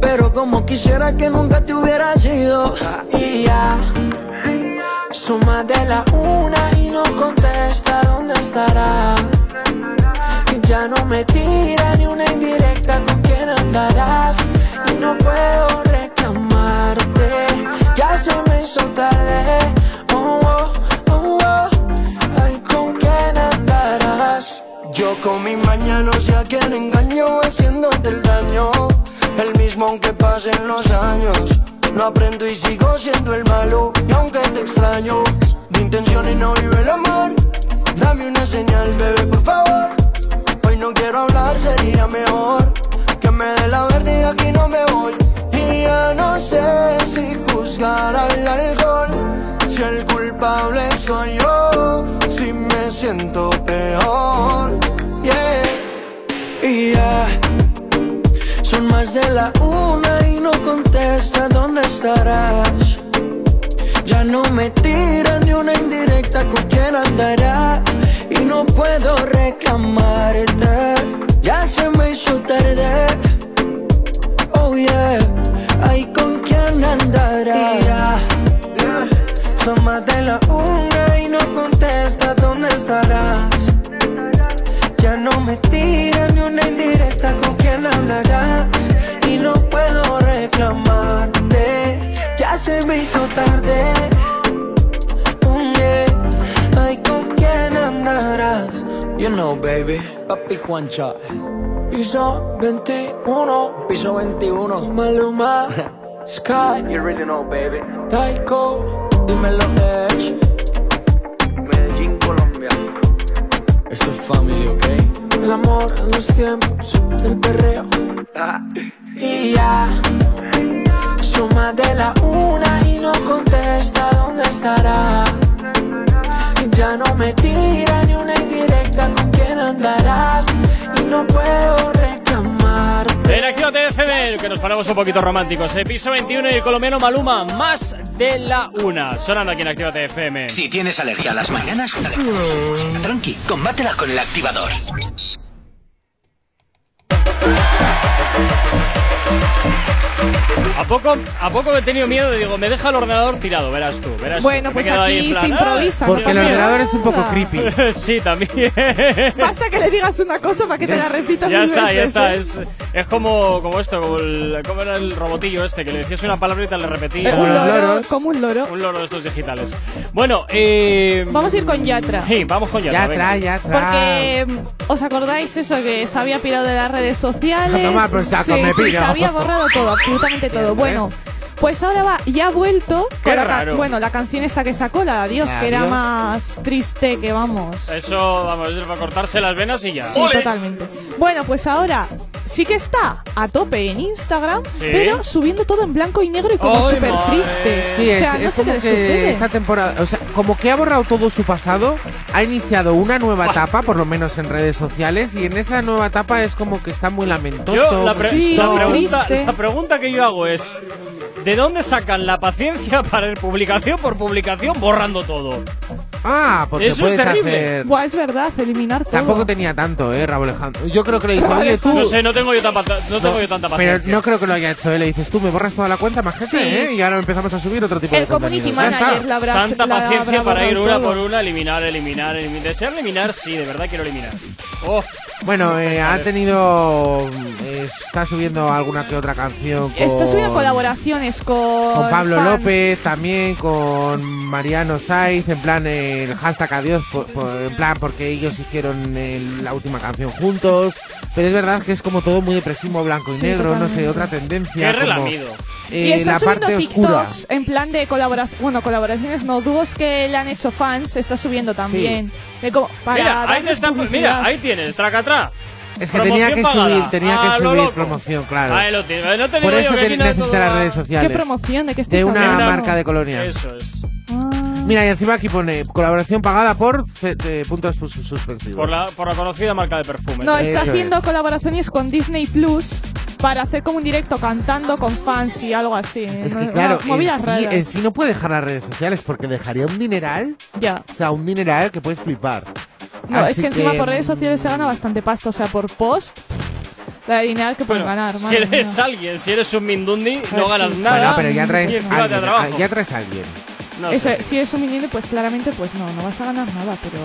pero como quisiera que nunca te hubieras ido Y ya Suma de la una y no contesta dónde estará. Ya no me tira ni una indirecta con quién andarás. Y no puedo reclamarte. Ya se me hizo tarde. Oh, oh, oh, oh. Ay, ¿con quién andarás? Yo con mi maña no sé a quién engaño haciéndote el daño El mismo aunque pasen los años. No aprendo y sigo siendo el malo Y aunque te extraño De intenciones no vive el amor. Dame una señal, bebé, por favor. Hoy no quiero hablar, sería mejor Que me dé la verde y aquí no me voy. Y ya no sé si juzgar al alcohol. Si el culpable soy yo Si me siento peor. Yeah. Y ya Son más de la una y no contesta dónde estarás Ya no me tiran ni una indirecta con quién andará. Y no puedo reclamarte. Ya se me hizo tarde. Oh yeah, ay con quién andará. Son más de la una y no contesta dónde estarás. Ya no me tiran ni una indirecta con quién hablarás. Se me hizo tarde. Yeah. Ay, con quién andarás. You know, baby, papi Juancha. Piso 21, piso 21. Maluma, <laughs> Sky. You really know, baby. Taiko, dímelo, Edge. Medellín, Colombia. Esto es family, ¿ok? El amor en los tiempos del perreo. Y ya, suma de la una y no contesta dónde estará. Ya no me tira ni una indirecta con quién andarás. Y no puedo reclamarte. En Actívate FM, que nos ponemos un poquito románticos. eh, piso 21 y el colombiano Maluma, más de la una. Sonando aquí en Actívate FM. Si tienes alergia a las mañanas, tranqui, combátela con el activador. ¿A poco, a poco he tenido miedo, digo, me deja el ordenador tirado, verás tú, verás tú. Bueno, Me pues aquí plan, se improvisa, "Ah". Porque el ordenador es un poco creepy. <laughs> sí, también. Basta que le digas una cosa para que te la repita Ya mil está, ya veces, está. ¿eh? Es, es como, como esto, como, el, como era el robotillo este, que le decías una palabrita y le repetía. Eh, un loro, como un loro. Un loro de estos digitales. Bueno, eh. Vamos a ir con Yatra. Sí, vamos con Yatra. venga. Porque mm, os acordáis eso que se había pirado de las redes sociales. A tomar por saco, Sí, me sí, piro. se había borrado todo, absolutamente todo. Bueno, pues ahora va, ya ha vuelto Qué con la, raro. bueno, la canción esta que sacó, la de Adiós, La que era Adiós. más triste que vamos. Eso, vamos, es para cortarse las venas y ya. Sí, totalmente. Bueno, pues ahora sí que está a tope en Instagram, Sí. pero subiendo todo en blanco y negro y como Ay, súper madre. triste. Sí, o es, sea, es no sé como qué le que sucede. esta temporada, o sea, como que ha borrado todo su pasado, ha iniciado una nueva etapa, por lo menos en redes sociales, y en esa nueva etapa es como que está muy lamentoso. Yo, la, pre- muy la triste. pregunta, la pregunta que yo hago es: ¿de dónde sacan la paciencia para ir publicación por publicación borrando todo? Ah, porque Eso es terrible. hacer. Buah, es verdad, eliminar todo. Tampoco tenía tanto, eh, Raúl Alejandro. Yo creo que le dice, oye, tú. No sé, no tengo yo, tan pata- no tengo yo tanta Pero paciencia. no creo que lo haya hecho él. Le dices, tú me borras toda la cuenta, más gente, Sí. ¿eh? Y ahora empezamos a subir otro tipo El de contenido. community Ya está. la habrá Santa la paciencia habrá para ir una todo. por una, eliminar, eliminar, eliminar. Desear eliminar, sí, de verdad quiero eliminar. Oh, Bueno, <laughs> eh, ha tenido. eh, está subiendo alguna que otra canción. Con, Está subiendo colaboraciones con. Con Pablo fans. López, también con Mariano Saiz, en plan el hashtag adiós, por- por- en plan porque ellos hicieron la última canción juntos. Pero es verdad que es como todo muy depresivo, blanco y Sí, negro, no sé, totalmente. otra tendencia. qué como, relamido. eh, y está la subiendo parte oscura. TikToks en plan de colaboración, bueno, colaboraciones no, dúos que le han hecho fans, está subiendo también. De como- para Mira, ahí, está- mira, ahí tienes, Es que tenía que subir, tenía que subir promoción, claro. Ahí lo tienes. No te Por digo eso yo que te- aquí no necesita todo las redes sociales. ¿Qué promoción? ¿De qué De una hablando? marca de colonia. Eso es. Mira, y encima aquí pone colaboración pagada por puntos sus- suspensivos. Por la, por la conocida marca de perfumes. No, está Eso haciendo es. colaboraciones con Disney Plus para hacer como un directo cantando con fans y algo así. Es No- que claro, no, en sí, en sí no puede dejar las redes sociales porque dejaría un dineral. Ya. O sea, un dineral que puedes flipar. No, Así es que encima por redes sociales se gana bastante pasta. O sea, por post, la de dinero que pueden ganar. Si eres mía. alguien, si eres un Mindundi, no ganas sí, sí. nada. Bueno, pero ya traes alguien. Ya traes alguien. No Eso, sé. Si eres un minino, pues claramente pues no, no vas a ganar nada, pero...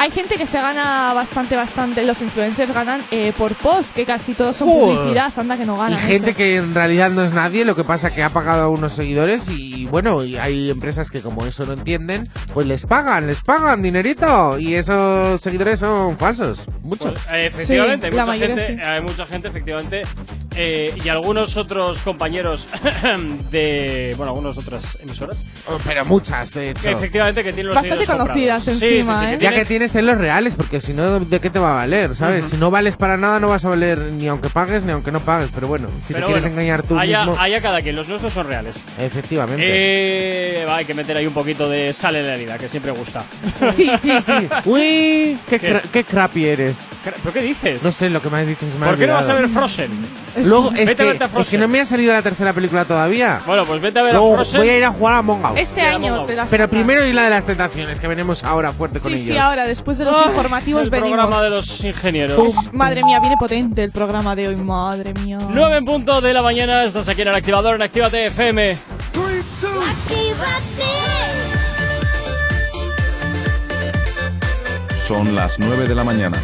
Hay gente que se gana bastante, bastante. Los influencers ganan eh, por post, que casi todos son Joder. publicidad, anda que no Y ganan. gente eso. que en realidad no es nadie, lo que pasa que ha pagado a unos seguidores y bueno, y hay empresas que como eso no entienden, pues les pagan, les pagan dinerito y esos seguidores son falsos, muchos. Pues, eh, efectivamente, hay, Sí, mucha mayoría gente, sí. hay mucha gente, efectivamente, eh, y algunos otros compañeros <coughs> de, bueno, algunas otras emisoras, Oh, Pero muchas, de que hecho. efectivamente que tienen los Bastante conocidas comprados. encima, sí, sí, sí, ¿eh? que Ya que tienes celos reales, porque si no, ¿de qué te va a valer? ¿Sabes? Si no vales para nada, no vas a valer ni aunque pagues ni aunque no pagues. Pero bueno, si pero te quieres bueno, engañar tú allá, mismo. allá cada quien, los nuestros son reales. Efectivamente. Eh, va, hay que meter ahí un poquito de sal en la herida, que siempre gusta. Sí, sí, sí. <laughs> Uy, qué, ¿Qué? cra- qué crappy eres. ¿Pero qué dices? No sé lo que me has dicho. Se me ha ¿Por qué no vas a ver Frozen? Luego, es Vete a que, verte a es Frozen. que no me ha salido la tercera película todavía. Bueno, pues vete a ver Luego a Frozen. voy a ir a jugar a Among Us. Este año te las Pero sacan. primero y la de las tentaciones, que venimos ahora fuerte con Sí, ellos. sí, ahora, después de los Ah, informativos, el venimos. programa de los ingenieros. Uf, madre mía, viene potente el programa de hoy, madre mía. 9 en punto de la mañana, estás aquí en el activador en Actívate FM. Son las 9 de la mañana.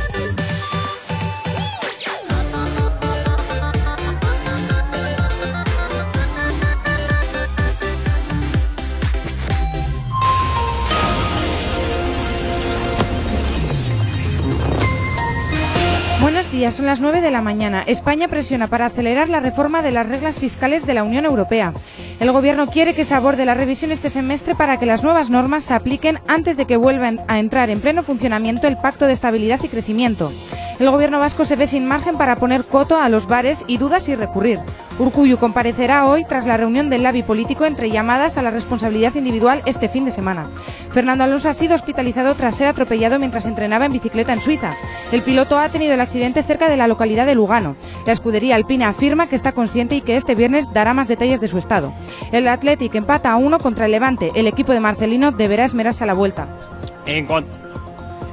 Buenos días, son las 9 de la mañana. España presiona para acelerar la reforma de las reglas fiscales de la Unión Europea. El Gobierno quiere que se aborde la revisión este semestre para que las nuevas normas se apliquen antes de que vuelvan a entrar en pleno funcionamiento el Pacto de Estabilidad y Crecimiento. El Gobierno vasco se ve sin margen para poner coto a los bares y dudas si recurrir. Urcuyu comparecerá hoy tras la reunión del labi político entre llamadas a la responsabilidad individual este fin de semana. Fernando Alonso ha sido hospitalizado tras ser atropellado mientras entrenaba en bicicleta en Suiza. El piloto ha tenido el accidente cerca de la localidad de Lugano. La escudería alpina afirma que está consciente y que este viernes dará más detalles de su estado. El Athletic empata a uno contra el Levante. El equipo de Marcelino deberá esmerarse a la vuelta.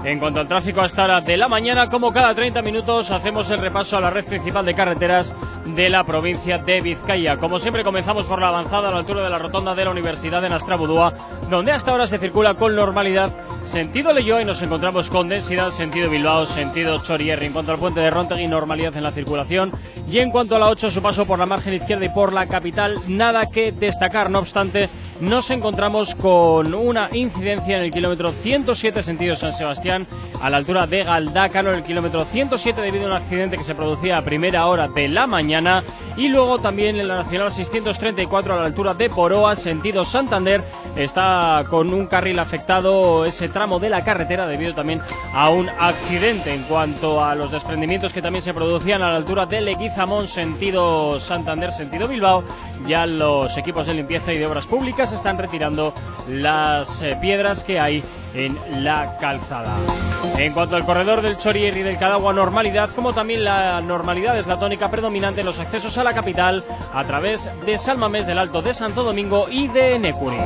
En cuanto al tráfico a esta hora de la mañana, como cada 30 minutos, hacemos el repaso a la red principal de carreteras de la provincia de Vizcaya. Como siempre, comenzamos por la avanzada a la altura de la rotonda de la Universidad de Nastrabudúa, donde hasta ahora se circula con normalidad sentido Leyoa y nos encontramos con densidad sentido Bilbao, sentido Chorierri. En cuanto al puente de Rontegui, normalidad en la circulación. Y en cuanto a la 8, su paso por la margen izquierda y por la capital, nada que destacar. No obstante, nos encontramos con una incidencia en el kilómetro 107 sentido San Sebastián a la altura de Galdácano, en el kilómetro 107 debido a un accidente que se producía a primera hora de la mañana y luego también en la Nacional 634 a la altura de Poroa, sentido Santander, está con un carril afectado ese tramo de la carretera debido también a un accidente. En cuanto a los desprendimientos que también se producían a la altura de Leguizamón, sentido Santander, sentido Bilbao, ya los equipos de limpieza y de obras públicas están retirando las eh, piedras que hay en la calzada. En cuanto al corredor del Chorier y del Cadagua, normalidad, como también la normalidad es la tónica predominante en los accesos a la capital a través de Salmamés del Alto de Santo Domingo y de Necuri.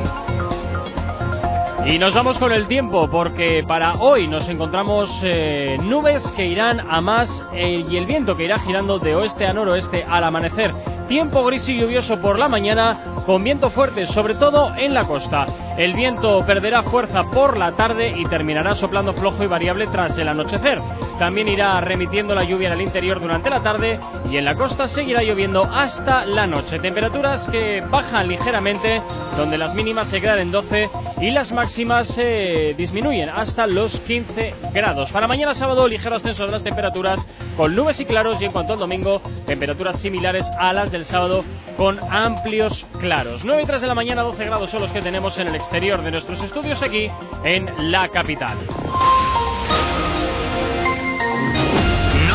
Y nos vamos con el tiempo porque para hoy nos encontramos eh, nubes que irán a más eh, y el viento que irá girando de oeste a noroeste al amanecer. Tiempo gris y lluvioso por la mañana con viento fuerte, sobre todo en la costa. El viento perderá fuerza por la tarde y terminará soplando flojo y variable tras el anochecer. También irá remitiendo la lluvia en el interior durante la tarde y en la costa seguirá lloviendo hasta la noche. Temperaturas que bajan ligeramente, donde las mínimas se quedan en 12 y las máximas se disminuyen hasta los 15 grados. Para mañana sábado, ligero ascenso de las temperaturas con nubes y claros y en cuanto al domingo, temperaturas similares a las del sábado con amplios claros. 9 y 3 de la mañana, 12 grados son los que tenemos en el exterior de nuestros estudios aquí en la capital.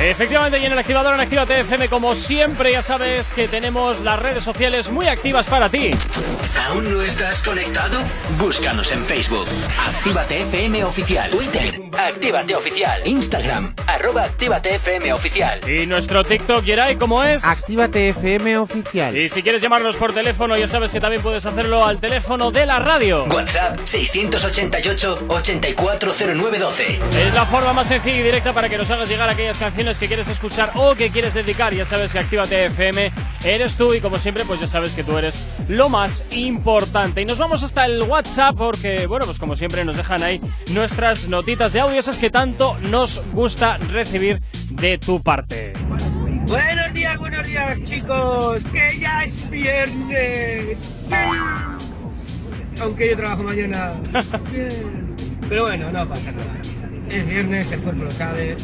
Efectivamente, y en el activador en Actívate FM, como siempre, ya sabes que tenemos las redes sociales muy activas para ti. ¿Aún no estás conectado? Búscanos en Facebook. Actívate FM Oficial. Twitter. Actívate Oficial. Instagram. Arroba Actívate FM Oficial. Y nuestro TikTok, Yeray, ¿cómo es? Actívate FM Oficial. Y si quieres llamarnos por teléfono, ya sabes que también puedes hacerlo al teléfono de la radio. WhatsApp 688-840912. Es la forma más sencilla y directa para que nos hagas llegar aquellas canciones que quieres escuchar o que quieres dedicar. Ya sabes que Actívate FM eres tú y como siempre, pues ya sabes que tú eres lo más importante. Y nos vamos hasta el WhatsApp porque, bueno, pues como siempre nos dejan ahí nuestras notitas de audio, esas que tanto nos gusta recibir de tu parte. Buenos días, buenos días chicos, que ya es viernes. Sí. Aunque yo trabajo mañana. <laughs> Pero bueno, no pasa nada. Es viernes, el cuerpo lo sabe.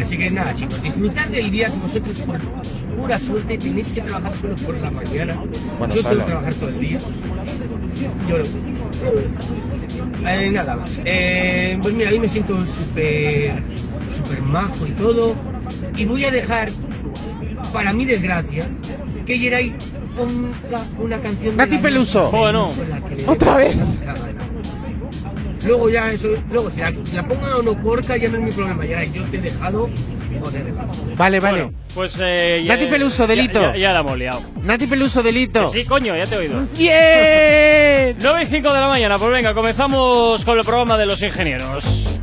Así que nada chicos, disfrutad del día que vosotros por pura suerte tenéis que trabajar solo por la mañana. Bueno, yo tengo que trabajar todo el día. Yo no. Eh, nada más. Eh, pues mira, hoy me siento súper, súper majo y todo. Y voy a dejar, para mi desgracia, que Yeray ponga una canción. de Nati la Peluso. Bueno. persona que le Otra vez. Luego ya eso, luego si la, si la pongan o no corta ya no es mi problema, ya yo te he dejado eso. Vale, vale. Pues eh, Nati Peluso, delito. Ya, ya- ya la hemos liado. Nati Peluso, delito. Que sí, coño, ya te he oído. ¡Bien! <laughs> 9 y 5 de la mañana, pues venga, comenzamos con el programa de los ingenieros.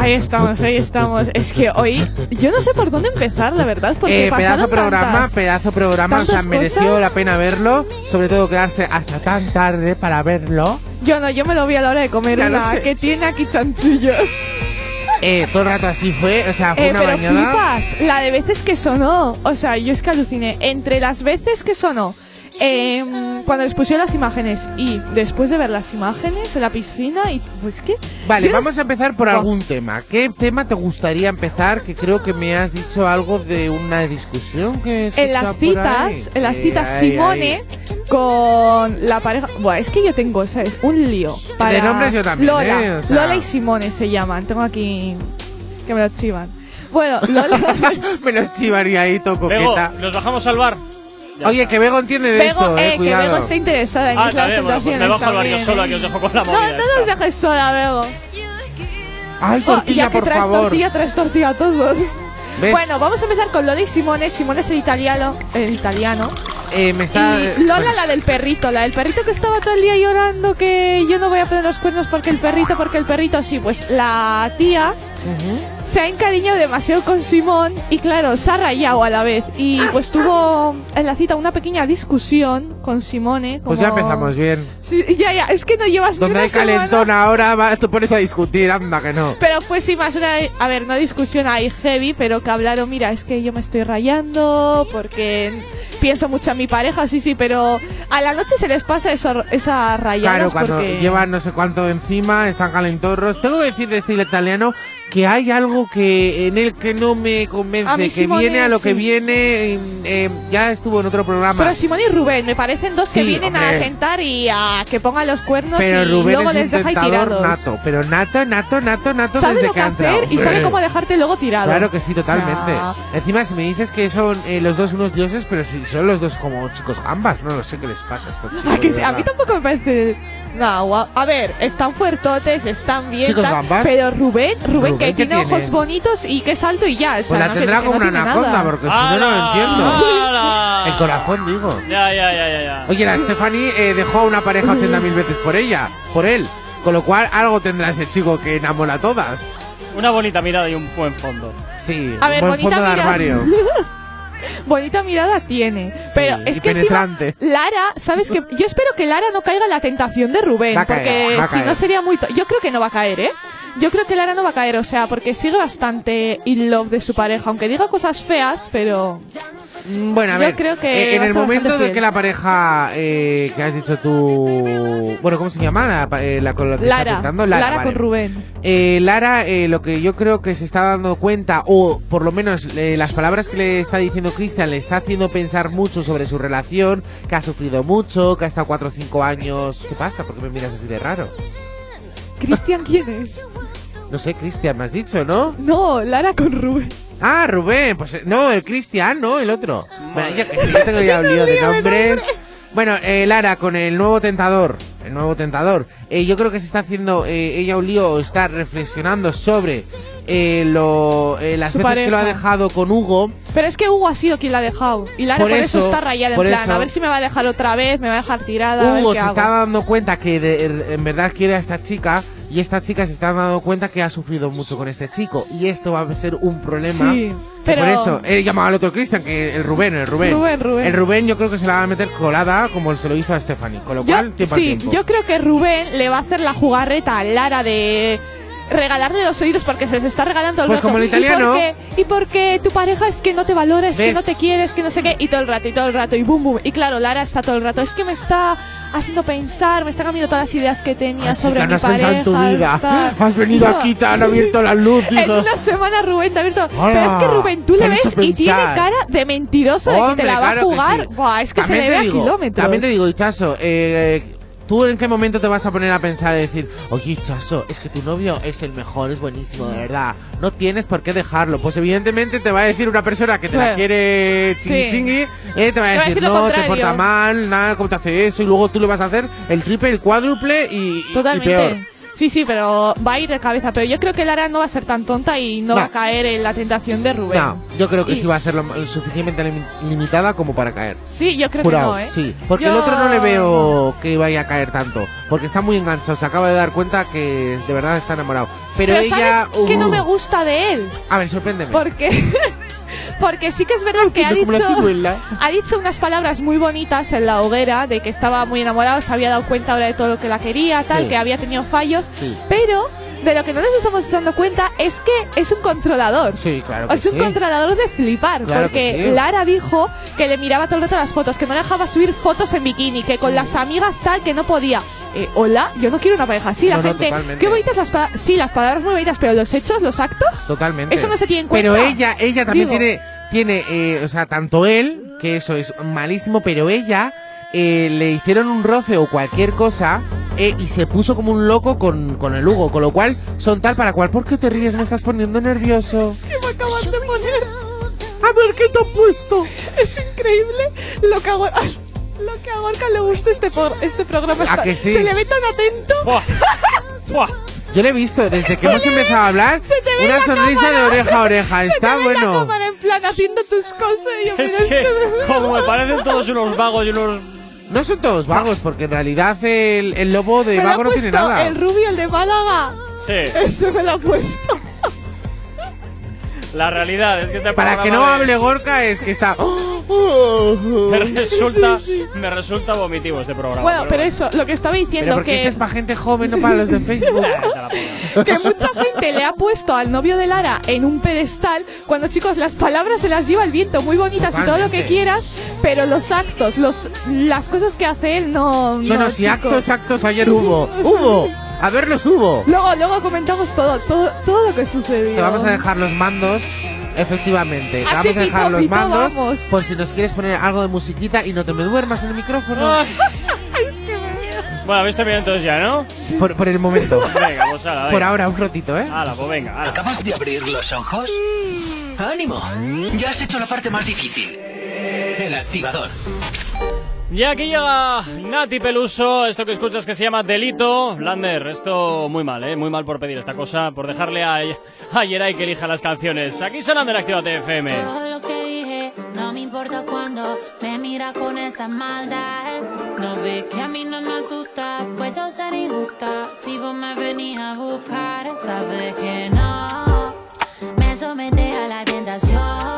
Ahí estamos, ahí estamos. Es que hoy yo no sé por dónde empezar, la verdad, porque Eh, pedazo programa, tantas. pedazo programa, o sea, mereció cosas. la pena verlo, sobre todo quedarse hasta tan tarde para verlo. Yo no, yo me lo vi a la hora de comer Ya una que tiene aquí chanchullos. Eh, todo el rato así fue, o sea, fue Eh, una pero bañada. flipas, la de veces que sonó. O sea, yo es que aluciné. Entre las veces que sonó, em, cuando les pusieron las imágenes y después de ver las imágenes en la piscina, y pues qué. Vale, vamos a empezar por Oh. algún tema. ¿Qué tema te gustaría empezar? Que creo que me has dicho algo de una discusión que he En las citas, en las Eh, citas ahí, Simone ahí. con la pareja. Buah, es que yo tengo, ¿sabes? Un lío. Para De nombres yo también, Lola, ¿eh? O sea- Lola y Simone se llaman. Tengo aquí que me lo chivan. Bueno, <laughs> Lola. me lo chivaría ahí, coqueta. ¿nos bajamos al bar? Ya Oye, está. que Bego entiende de Bego, esto, eh, eh, que. Bego está interesada en Ah, de también, bueno, pues me bajo al bar yo también, sola, eh. que os dejo con la No, movida no esta. nos dejes sola, Bego. Ay, Oh, tortilla, ya que por traes favor. tortilla, traes tortilla a todos. ¿Ves? Bueno, vamos a empezar con Lola y Simone. Simone es el italiano. El italiano. Eh, me está... Y Lola, la del perrito, la del perrito que estaba todo el día llorando que yo no voy a poner los cuernos porque el perrito, porque el perrito, sí, pues la tía se ha encariñado demasiado con Simón y claro, se ha rayado a la vez. Y pues tuvo en la cita una pequeña discusión con Simone. Pues como- ya empezamos bien. Sí, ya, ya, es que no llevas Donde hay semana. calentón ahora, va, te pones a discutir, anda que no. Pero fue sí más una, a ver, no discusión ahí heavy, pero que hablaron, mira, es que yo me estoy rayando porque pienso mucho en mi pareja, sí, sí, pero a la noche se les pasa eso, esa rayada. Claro, cuando porque... llevan no sé cuánto encima, están calentorros. Tengo que decir de estilo italiano que hay algo que en el que no me convence, A que Simone, viene a lo que viene. eh, eh, ya estuvo en otro programa. Pero Simón y Rubén, me parecen dos que vienen hombre. a tentar y a que pongan los cuernos Pero y Rubén luego es les un deja tirados. nato, pero nato, nato, nato, nato Sabe desde lo que que hacer y sabe cómo dejarte luego tirado. Claro que sí, totalmente. Ah. Encima, si me dices que son eh, los dos unos dioses, pero si son los dos como chicos gambas, no lo sé qué les pasa a estos <laughs> chicos. ¿A, que sí? a mí tampoco me parece guau. A ver, están fuertotes, están bien, Chicos gambas. pero Rubén, Rubén, Rubén, que ¿qué tiene tiene? ojos bonitos y que es alto y ya. o sea, Pues la no, que- tendrá que como no una anaconda, nada. porque si no, no lo entiendo. ¡Hala! El corazón, digo. Ya, ya, ya, ya, ya. Oye, la Stephanie eh, dejó a una pareja 80.000 veces por ella, por él. Con lo cual, algo tendrá ese chico que enamora a todas. Una bonita mirada y un buen fondo. Sí, A un ver, buen fondo de mirada. armario. <laughs> Bonita mirada tiene. Pero es que encima, penetrante. Lara, ¿sabes qué? Yo espero que Lara no caiga en la tentación de Rubén. Va a caer, porque va a si caer. no sería muy. to- Yo creo que no va a caer, ¿eh? Yo creo que Lara no va a caer, o sea, porque sigue bastante in love de su pareja, aunque diga cosas feas, pero. Mm, Bueno, a Yo ver, creo que eh, en el momento de que la pareja eh, que has dicho tú, bueno, ¿cómo se llama? La, eh, la con la que está Lara. tentando? Lara, vale. con Rubén. Eh, Lara, lo que yo creo que se está dando cuenta, o por lo menos las palabras que le está diciendo Cristian, le está haciendo pensar mucho sobre su relación, que ha sufrido mucho, que ha estado 4 o 5 años. ¿Qué pasa? ¿Por qué me miras así de raro? ¿Cristian quién es? No sé, Cristian, me has dicho, ¿no? No, Lara con Rubén. Ah, Rubén, pues eh, no, el Cristian, no, el otro. Bueno, yo que sí, yo tengo ya <laughs> un lío de nombres. Bueno, eh, Lara, con el nuevo tentador, el nuevo tentador, eh, yo creo que se está haciendo eh, ella un lío, o está reflexionando sobre eh, lo, eh, las Su veces que lo ha dejado con Hugo. Pero es que Hugo ha sido quien la ha dejado. Y Lara Por por, eso, eso, está rayada en plan. eso. A ver si me va a dejar otra vez, me va a dejar tirada. a ver Hugo qué se hago. está dando cuenta que de- en verdad quiere a esta chica y esta chica se está dando cuenta que ha sufrido mucho con este chico y esto va a ser un problema. Sí, pero- Por eso, él llamaba al otro Cristian, que el Rubén, el Rubén. Rubén, Rubén. El Rubén yo creo que se la va a meter colada como se lo hizo a Stephanie. Con lo Yo- cual, tiempo al sí, tiempo. yo creo que Rubén le va a hacer la jugarreta a Lara de regalarle los oídos porque se les está regalando el Pues rato. como el italiano. Y porque, y porque tu pareja es que no te valora, es que no te quiere, es que no sé qué. Y todo el rato, y todo el rato, y boom, boom. Y claro, Lara está todo el rato. Es que me está haciendo pensar, me está cambiando todas las ideas que tenía Ah, sobre chica, mi no has pareja. pensado en tu vida. tal. <laughs> Has venido No. aquí, te han abierto la luz, <laughs> En una semana Rubén te ha abierto. Hola, Pero es que Rubén, tú le ves y tiene cara de mentiroso de que te la va claro a que jugar. sí. Buah, es que También se le ve digo, a kilómetros. También te digo, Chaso, eh, ¿tú en qué momento te vas a poner a pensar y decir, oye, Chaso, es que tu novio es el mejor, es buenísimo, de verdad, no tienes por qué dejarlo? Pues evidentemente te va a decir una persona que te la quiere chingui sí. chingui, eh, te va a decir, no, te porta mal, nada, cómo te hace eso, y luego tú le vas a hacer el triple, el cuádruple y, y peor. Sí, sí, pero va a ir de cabeza. Pero yo creo que Lara no va a ser tan tonta y no, No. va a caer en la tentación de Rubén. No, yo creo que Y- sí va a ser lo, lo suficientemente lim- limitada como para caer. Sí, yo creo Jurado, que no, ¿eh? sí. Porque Yo- el otro no le veo que vaya a caer tanto. Porque está muy enganchado. Se acaba de dar cuenta que de verdad está enamorado. Pero, Pero ella. ¿sabes qué no uh, me gusta de él? A ver, sorpréndeme. Porque, <laughs> porque sí que es verdad que ha dicho, ha dicho unas palabras muy bonitas en la hoguera de que estaba muy enamorado, se había dado cuenta ahora de todo lo que la quería, tal, Sí. que había tenido fallos. Sí. Pero de lo que no nos estamos dando cuenta es que es un controlador. Sí, claro que Es un sí. controlador de flipar, Claro porque sí. Lara dijo que le miraba todo el rato las fotos, que no le dejaba subir fotos en bikini, que con las amigas tal, que no podía. Eh, Hola, yo no quiero una pareja así. La No, gente, qué bonitas las palabras. Sí, las palabras muy bonitas, pero los hechos, los actos. Totalmente. Eso no se tiene en cuenta. Pero ella, ella también Digo. tiene, tiene, eh, o sea, tanto él, que eso es malísimo, pero ella eh, le hicieron un roce o cualquier cosa eh, y se puso como un loco con, con el Hugo, con lo cual son tal para cual. ¿Por qué te ríes? Me estás poniendo nervioso. que me acabas de poner. A ver qué te he puesto. Es increíble lo que hago. Lo que a Gorka le gusta este, por- este programa. ¿A que sí? Se le ve tan atento. Yo le he visto desde que hemos empezado a hablar se te ve una la sonrisa cámara. de oreja a oreja. Se te Está la bueno. cámara en plan haciendo tus cosas. Y yo, Es que, como me parecen todos unos vagos y unos. No son todos vagos, porque en realidad el, el lobo de Me lo ha vago no tiene nada. El rubio, el de Málaga. Sí. Ese me lo ha puesto. La realidad es que este Para que no hable Gorka es que está. Me <laughs> resulta, me resulta vomitivo este programa. Bueno, pero eso, lo que estaba Pero diciendo porque que. este es para gente joven, no para los de Facebook. <laughs> que mucha gente le ha puesto al novio de Lara en un pedestal cuando chicos las palabras se las lleva el viento muy bonitas y todo lo que Totalmente. quieras pero los actos los las cosas que hace él no No, no, si chicos. actos, actos ayer hubo. <laughs> ¡Hubo! A ver los hubo. luego luego comentamos todo todo todo lo que sucedió Te vamos a dejar los mandos. Efectivamente, Así vamos a dejar pito, los pito, mandos vamos. por si nos quieres poner algo de musiquita y no te me duermas en el micrófono. Ah. <laughs> Bueno, habéis terminado entonces ya, ¿no? Por, por el momento. <laughs> Venga, pues ala, Por venga. ahora, un ratito, ¿eh? Ala, pues venga, ala. ¿Acabas de abrir los ojos? ¡Ánimo! Ya has hecho la parte más difícil. El activador. Y aquí llega Nati Peluso, esto que escuchas que se llama Delito. Blander, esto muy mal, ¿eh? Muy mal por pedir esta cosa, por dejarle a, a Yeray que elija las canciones. Aquí sonando en Actívate FM. Todo lo que dije no me importa cuando me mira con esa maldad. No ve que a mí no me asusta, puedo ser injusta. Si vos me venís a buscar, sabes que no me somete a la tentación.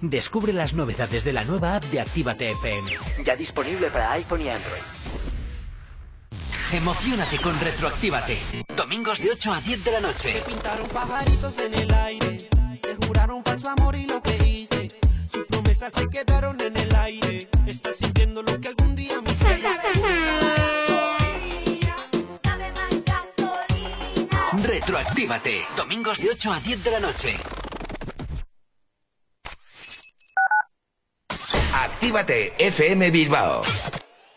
Descubre las novedades de la nueva app de Actívate FM. Ya disponible para iPhone y Android. Emocionate con Retroactívate. Domingos de 8 a 10 de la noche. Pintaron pajaritos en el aire, te juraron falso amor y lo que hice. Sus promesas se quedaron en el aire. Estás sintiendo lo que algún día me hiciste. Retroactívate. Domingos de 8 a 10 de la noche. Actívate FM Bilbao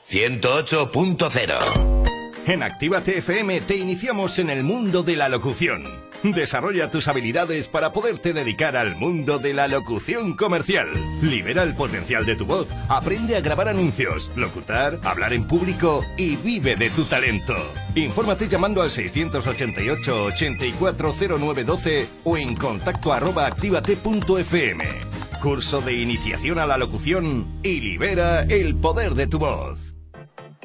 108.0 En Actívate FM te iniciamos en el mundo de la locución. Desarrolla tus habilidades para poderte dedicar al mundo de la locución comercial. Libera el potencial de tu voz, aprende a grabar anuncios, locutar, hablar en público y vive de tu talento. Infórmate llamando al 688 840912 o en contacto arroba actívate.fm. Curso de iniciación a la locución y libera el poder de tu voz.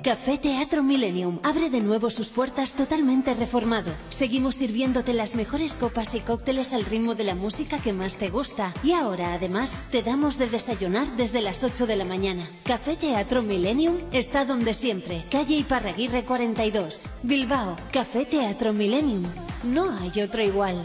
Café Teatro Millennium abre de nuevo sus puertas totalmente reformado. Seguimos sirviéndote las mejores copas y cócteles al ritmo de la música que más te gusta. Y ahora, además, te damos de desayunar desde las 8 de la mañana. Café Teatro Millennium está donde siempre. Calle Iparraguirre 42. Bilbao. Café Teatro Millennium. No hay otro igual.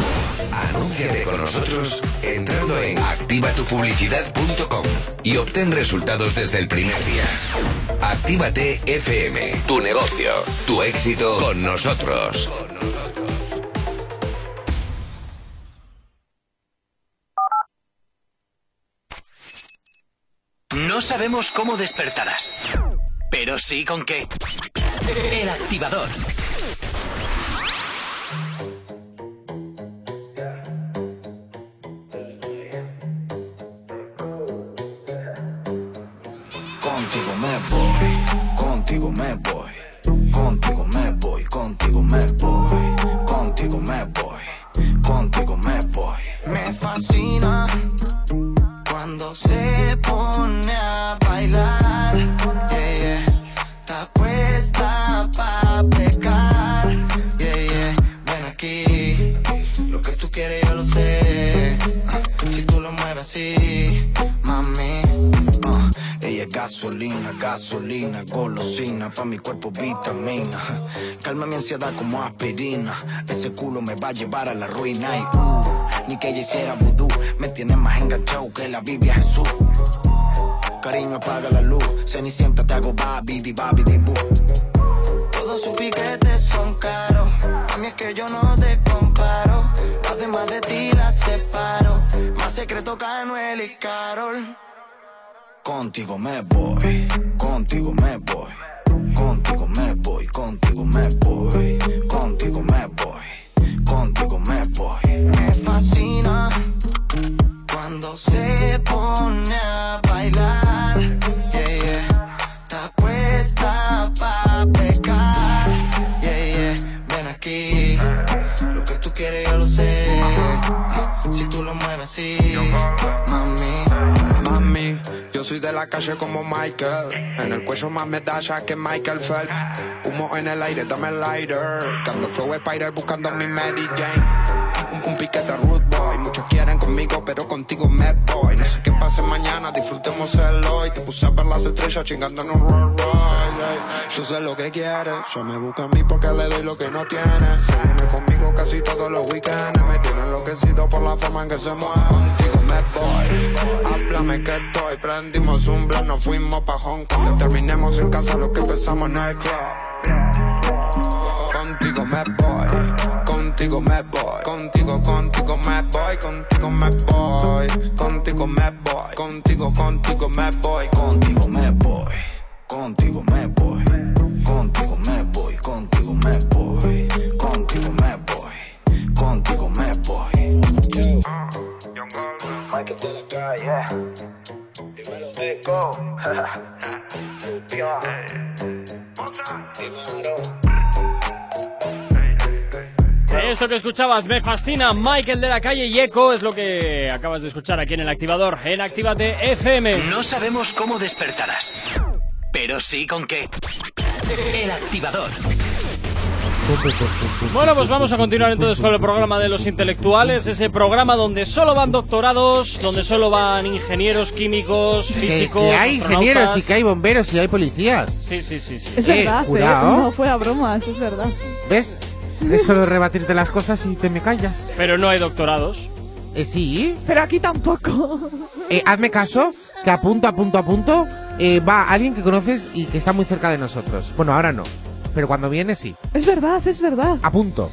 Anúnciate con nosotros entrando en activatupublicidad.com y obtén resultados desde el primer día. Actívate FM, tu negocio, tu éxito con nosotros. No sabemos cómo despertarás, pero sí con qué. El activador. Me voy, contigo me voy, contigo me voy, contigo me voy, contigo me voy, contigo me voy. Me fascina cuando se pone a bailar. Gasolina, gasolina, golosina, pa' mi cuerpo vitamina. Calma mi ansiedad como aspirina. Ese culo me va a llevar a la ruina y uh, ni que ella hiciera vudú, me tiene más enganchado que la Biblia Jesús. Cariño apaga la luz, cenicienta te hago babidi babidi boo. Todos sus piquetes son caros. A mí es que yo no te comparo. Las demás de ti las separo. Más secreto que y Carol. Contigo me voy, contigo me voy, contigo me voy, contigo me voy, contigo me voy, contigo me voy. Me fascina cuando se pone a bailar. Yeah, yeah. Está puesta pa' pecar. Yeah, yeah. Ven aquí. Lo que tú quieres yo lo sé. Si tú lo mueves así, yo soy de la calle como Michael. En el cuello más medallas que Michael Phelps. Humo en el aire, dame el lighter. Cando flow Spider buscando mi Mary Jane. Un, un piquete rude boy. Muchos quieren conmigo, pero contigo me voy. No sé qué pasa hace mañana, disfrutemos el hoy. Te puse a ver las estrellas chingando en un Rolls Royce. Yo sé lo que quieres, yo me busca a mí porque le doy lo que no tiene. Se viene conmigo casi todos los weekends. Me tiene enloquecido por la forma en que se mueve. Contigo me voy, háblame que estoy. Prendimos un plan, nos fuimos pa' Hong Kong. Terminemos en casa lo que empezamos en el club. Contigo me voy, contigo me voy, contigo, contigo me voy, contigo me voy, contigo me voy, contigo, contigo me voy, contigo me voy, contigo me voy, contigo me voy, contigo me voy, Michael de la calle, dímelo Deco. Esto que escuchabas me fascina, Michael de la calle y Eco es lo que acabas de escuchar aquí en el activador, en Actívate FM. No sabemos cómo despertarás, pero sí con qué. El activador. Bueno, pues vamos a continuar entonces con el programa de los intelectuales, ese programa donde solo van doctorados, donde solo van ingenieros químicos, Que, físicos, que hay ingenieros y que hay bomberos y hay policías. Sí, sí, sí, sí. Es Eh, verdad, ¿eh? jurado. No fuera bromas, es verdad. ¿Ves? Es solo rebatirte las cosas y te me callas. Pero no hay doctorados. Eh, sí. Pero aquí tampoco. Eh, hazme caso, que a punto, a punto, a punto eh, va alguien que conoces y que está muy cerca de nosotros. Bueno, ahora no. Pero cuando viene, sí. Es verdad, es verdad. A punto.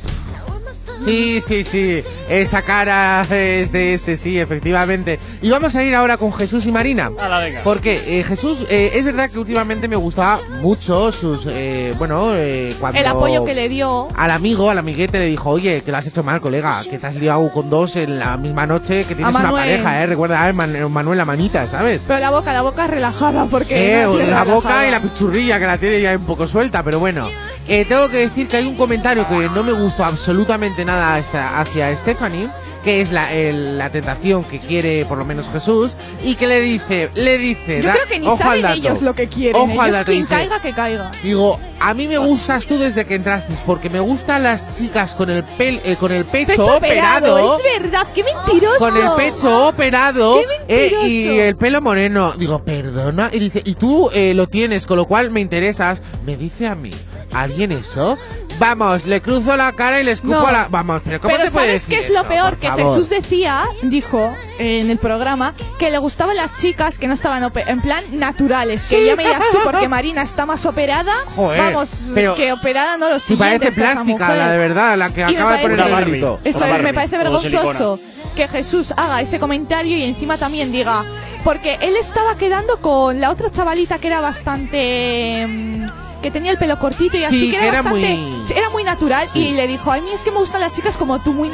Sí, sí, sí. Esa cara es de ese, sí, efectivamente. Y vamos a ir ahora con Jesús y Marina. A la venga. Porque eh, Jesús, eh, es verdad que últimamente me gustaba mucho sus. eh, bueno, eh, cuando. El apoyo que le dio. Al amigo, al amiguete le dijo, oye, que lo has hecho mal, colega, que te has liado con dos en la misma noche, que tienes una pareja, eh. Recuerda, eh, Man- Manuel la manita, ¿sabes? Pero la boca, la boca relajada porque. Eh, la boca y la pichurrilla que la tiene ya un poco suelta, pero bueno. Eh, tengo que decir que hay un comentario que no me gustó absolutamente nada hasta- hacia Stephanie, que es la, el- la tentación que quiere por lo menos Jesús, y que le dice, le dice, Yo da- creo que ni ojo al saben dato, ellos lo que quieren. Ojo al ellos dato, quien dice, caiga, que caiga. Digo, a mí me gustas tú desde que entraste, porque me gustan las chicas con el pel, eh, con el pecho, Pecho operado, operado, es verdad, qué mentiroso. con el pecho operado Qué eh, y el pelo moreno. Digo, perdona. Y dice, y tú eh, lo tienes, con lo cual me interesas. Me dice a mí, ¿alguien eso? Vamos, le cruzo la cara y le escupo No. a la. Vamos, pero ¿cómo Pero te puede ¿sabes decir qué es lo eso, peor? Que favor? Jesús decía, dijo eh, en el programa, que le gustaban las chicas que no estaban en plan naturales. Que Sí. ya me dirás tú, porque <laughs> Marina está más operada. Joder, Vamos, pero que operada no lo Si siguiente parece plástica, la de verdad, la que Y acaba de poner el dedito. Eso me parece vergonzoso que Jesús haga ese comentario y encima también diga. Porque él estaba quedando con la otra chavalita que era bastante. mm, que tenía el pelo cortito y así Sí, que era, era bastante. muy- Era muy natural Sí. y le dijo: A mí es que me gustan las chicas como tú, muy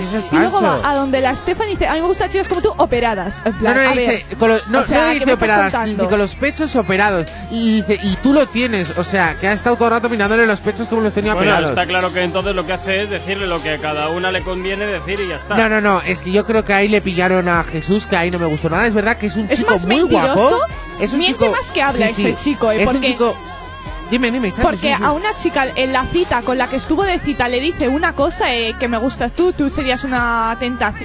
si eso es y luego va a donde la Stephanie dice: A mí me gustan las chicas como tú, operadas. En No, plan, no, a dice, ver. con los- no, O sea, no ¿qué dice estás operadas, dice con los pechos operados. Y dice, y tú lo tienes, o sea, que ha estado todo el rato mirándole los pechos como los tenía Bueno, operados. está claro que entonces lo que hace es decirle lo que a cada una le conviene decir y ya está. No, no, no, es que yo creo que ahí le pillaron a Jesús, que ahí no me gustó nada. Es verdad que es un Es chico más muy mentiroso, guapo. Es un miente chico, más que habla Sí, sí. ese chico, ¿eh? Es un Porque- chico. Dime, dime, Chachi, Porque sí, sí. a una chica en la cita con la que estuvo de cita le dice una cosa eh, que me gustas tú, tú serías una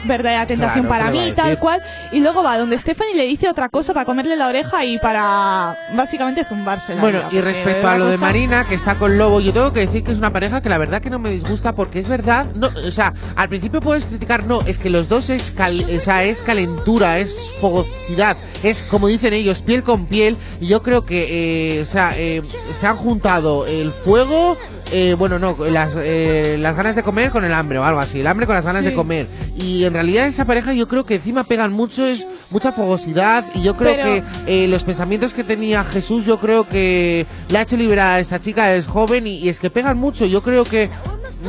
verdadera tentación Claro, para ¿qué le va mí, tal cual. Y luego va donde Stephanie le dice otra cosa para comerle la oreja y para básicamente zumbársela. Bueno, ya, y respecto a lo de Marina, que está con Lobo, yo tengo que decir que es una pareja que la verdad que no me disgusta porque es verdad, no, o sea, al principio puedes criticar, no, es que los dos es, cal- o sea, es calentura, es fogosidad, es como dicen ellos, piel con piel, y yo creo que, eh, o sea, eh, se han juntado el fuego, eh, bueno, no, las, eh, las ganas de comer con el hambre o algo así, el hambre con las ganas Sí. de comer, y en realidad esa pareja yo creo que encima pegan mucho, es mucha fogosidad, y yo creo Pero- que eh, los pensamientos que tenía Jesús, yo creo que le ha hecho liberar a esta chica, es joven y, y es que pegan mucho. Yo creo que,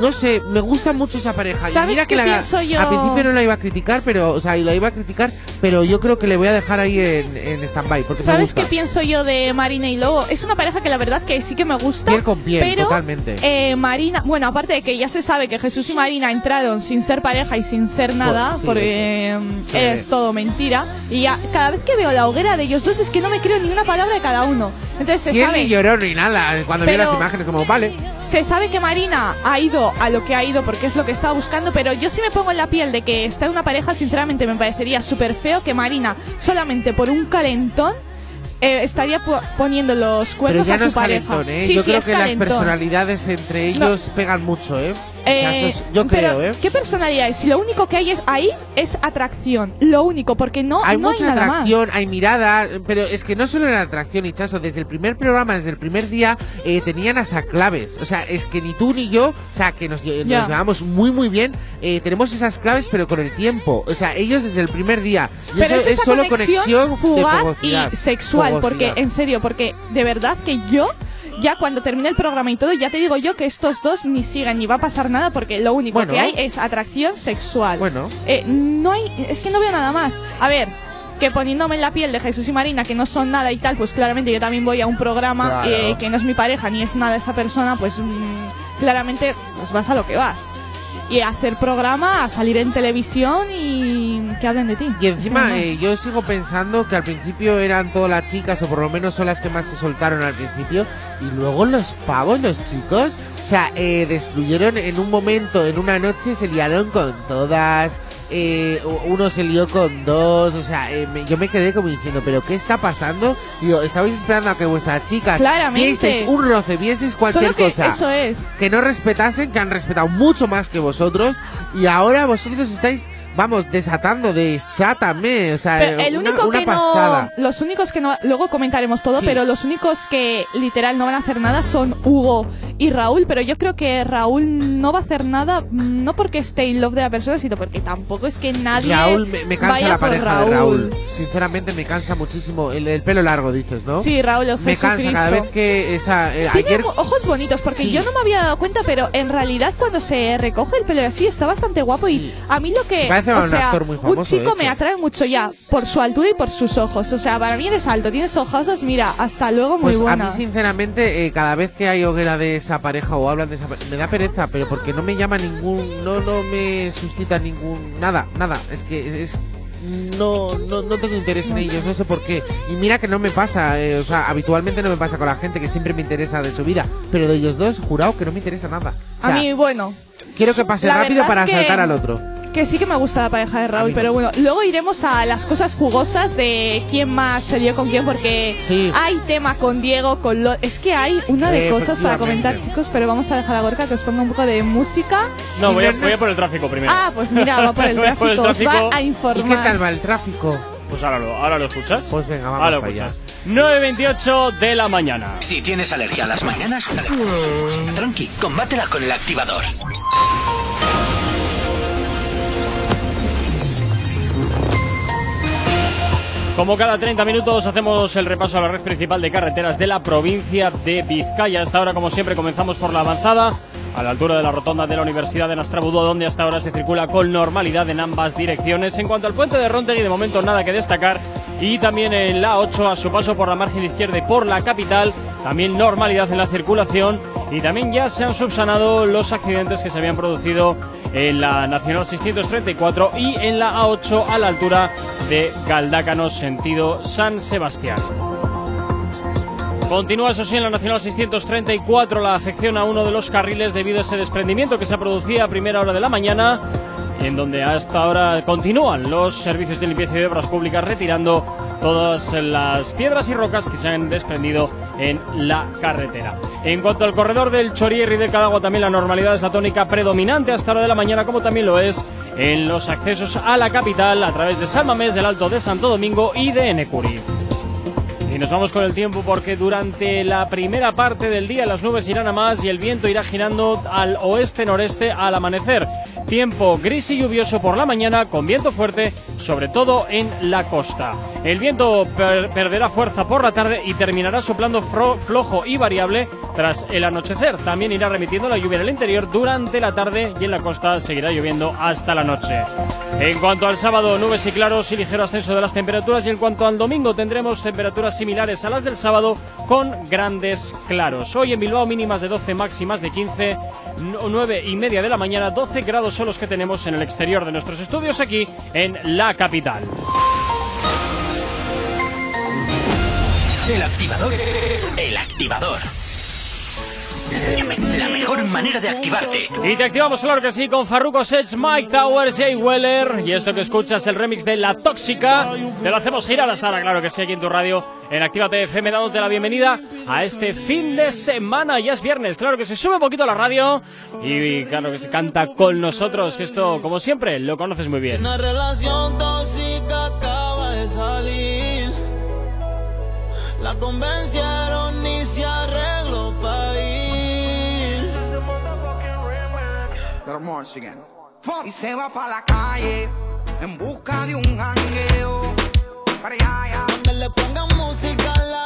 no sé, me gusta mucho esa pareja. ¿Sabes mira qué que la, pienso yo? al principio no la iba a criticar, pero, o sea, y la iba a criticar, pero yo creo que le voy a dejar ahí en, en stand-by, ¿Sabes qué pienso yo de Marina y Lobo? Es una pareja que la verdad que sí que me gusta. Piel con piel, pero, totalmente. eh, Marina, bueno, aparte de que ya se sabe que Jesús y Marina entraron sin ser pareja y sin ser nada, sí, porque mm, Sí. es todo mentira. Y ya, cada vez que veo la hoguera de ellos dos es que no me creo ni una palabra de cada uno. Entonces se sabe. ni lloró ni nada, cuando Pero- las imágenes, como, vale. Se sabe que Marina ha ido a lo que ha ido porque es lo que estaba buscando, pero yo sí me pongo en la piel de que está en una pareja, sinceramente me parecería súper feo que Marina, solamente por un calentón, eh, estaría po- poniendo los Pero cuernos ya a no su es pareja. calentón, ¿eh? Sí, yo sí, creo es que calentón. las personalidades entre ellos pegan mucho, ¿eh? Eh, yo pero, creo, ¿eh? ¿Qué personalidad es? Si lo único que hay es ahí es atracción. Lo único, porque no hay no mucha hay nada atracción, más. hay mirada, pero es que no solo era atracción, Hichazo, desde el primer programa, desde el primer día, eh, tenían hasta claves. O sea, es que ni tú ni yo, o sea, que nos, nos llevamos muy, muy bien, eh, tenemos esas claves, pero con el tiempo. O sea, ellos desde el primer día. Y Pero eso es, solo conexión conexión de fugaz y sexual, Fogosidad. porque en serio, porque de verdad que yo ya cuando termine el programa y todo, ya te digo yo que estos dos ni sigan ni va a pasar nada porque lo único Bueno. que hay es atracción sexual. Bueno. Eh, no hay, es que no veo nada más. A ver, que poniéndome en la piel de Jesús y Marina, que no son nada y tal, pues claramente yo también voy a un programa Claro. eh, que no es mi pareja ni es nada esa persona, pues mm, claramente pues vas a lo que vas. Y hacer programa, a salir en televisión y que hablen de ti. Y encima, eh, yo sigo pensando que al principio eran todas las chicas, o por lo menos son las que más se soltaron al principio, y luego los pavos, los chicos, o sea, eh, destruyeron en un momento, en una noche, se liaron con todas, eh, uno se lió con dos, o sea, eh, me- yo me quedé como diciendo, ¿pero qué está pasando? Digo, estabais esperando a que vuestras chicas Claramente. vieseis un roce, vieseis cualquier Solo que cosa. Eso es. que no respetasen, que han respetado mucho más que vosotros y ahora vosotros estáis, vamos, desatando, desátame, o sea, Pero el una, único una que pasada. no. Los únicos que no. Luego comentaremos todo, Sí. pero los únicos que literal no van a hacer nada son Hugo y Raúl. Pero yo creo que Raúl no va a hacer nada, no porque esté in love de la persona, sino porque tampoco es que nadie. Raúl, me, me cansa vaya la pareja de Raúl. Sinceramente me cansa muchísimo. El del pelo largo, dices, ¿no? Sí, Raúl, el Me cansa cada vez que esa. eh, Tiene ayer. ojos bonitos, porque Sí. yo no me había dado cuenta, pero en realidad cuando se recoge el pelo así está bastante guapo y a mí lo que, Me o un sea, actor muy un famoso, de chico me atrae mucho ya por su altura y por sus ojos, o sea, para mí eres alto, tienes ojazos, mira, hasta luego, muy Pues a mí, sinceramente, eh, cada vez que hay hoguera de esa pareja o hablan de esa pareja, me da pereza, pero porque no me llama ningún. No, no me suscita ningún. Nada, nada. Es que es. No, no, no tengo interés en ellos, no sé por qué. Y mira que no me pasa, eh, o sea, habitualmente no me pasa con la gente que siempre me interesa de su vida. Pero de ellos dos, jurado que no me interesa nada. O a mí, bueno, quiero que pase rápido para que- saltar al otro. Que sí que me gusta la pareja de Raúl, pero bueno, luego iremos a las cosas fugosas de quién más se lió con quién, porque Sí. hay tema con Diego, con lo... Es que hay una de Eh, cosas para comentar, chicos, pero vamos a dejar a Gorka que os ponga un poco de música. No, voy a, voy a por el tráfico primero. Ah, pues mira, va por <laughs> el tráfico, os va a informar. ¿Y qué tal va el tráfico? Pues ahora lo, ahora lo escuchas. Pues venga, vamos ahora lo escuchas. 9.28 de la mañana. Si tienes alergia a las mañanas, tranqui, combátela con el activador. Como cada 30 minutos hacemos el repaso a la red principal de carreteras de la provincia de Vizcaya. Hasta ahora, como siempre, comenzamos por la avanzada a la altura de la rotonda de la Universidad de Nastrabudú, donde hasta ahora se circula con normalidad en ambas direcciones. En cuanto al puente de Rontegui, de momento nada que destacar. Y también en la 8, a su paso por la margen izquierda y por la capital, también normalidad en la circulación. Y también ya se han subsanado los accidentes que se habían producido en la Nacional 634 y en la A8 a la altura de Galdácano, sentido San Sebastián. Continúa, eso sí, en la Nacional 634 la afección a uno de los carriles debido a ese desprendimiento que se producía a primera hora de la mañana en donde hasta ahora continúan los servicios de limpieza y de obras públicas retirando todas las piedras y rocas que se han desprendido en la carretera. En cuanto al corredor del Chorier y del Cadagua, también la normalidad es la tónica predominante hasta hora de la mañana, como también lo es en los accesos a la capital a través de Salmamés, del Alto de Santo Domingo y de Enecuri. Y nos vamos con el tiempo porque durante la primera parte del día las nubes irán a más y el viento irá girando al oeste-noreste al amanecer. Tiempo gris y lluvioso por la mañana con viento fuerte, sobre todo en la costa. El viento per- perderá fuerza por la tarde y terminará soplando flojo y variable tras el anochecer. También irá remitiendo la lluvia en el interior durante la tarde y en la costa seguirá lloviendo hasta la noche. En cuanto al sábado, nubes y claros y ligero ascenso de las temperaturas. Y en cuanto al domingo, tendremos temperaturas similares a las del sábado con grandes claros. Hoy en Bilbao mínimas de 12, máximas de 15, 9 y media de la mañana, 12 grados son los que tenemos en el exterior de nuestros estudios aquí en la capital. El activador. El activador. La mejor manera de activarte. Y te activamos, claro que sí, con Farruko Sets, Mike Towers, Jay Weller. Y esto que escuchas, el remix de La Tóxica. Te lo hacemos girar hasta ahora, claro que sí, aquí en tu radio, en Actívate FM, dándote la bienvenida a este fin de semana. Ya es viernes, claro que se sube un poquito a la radio. Y claro que se canta con nosotros, que esto, como siempre, lo conoces muy bien. Una relación tóxica acaba de salir. La convencieron y Little Michigan. Y se va pa' la calle en busca de un jangueo. Para allá, allá. Donde le pongan música a la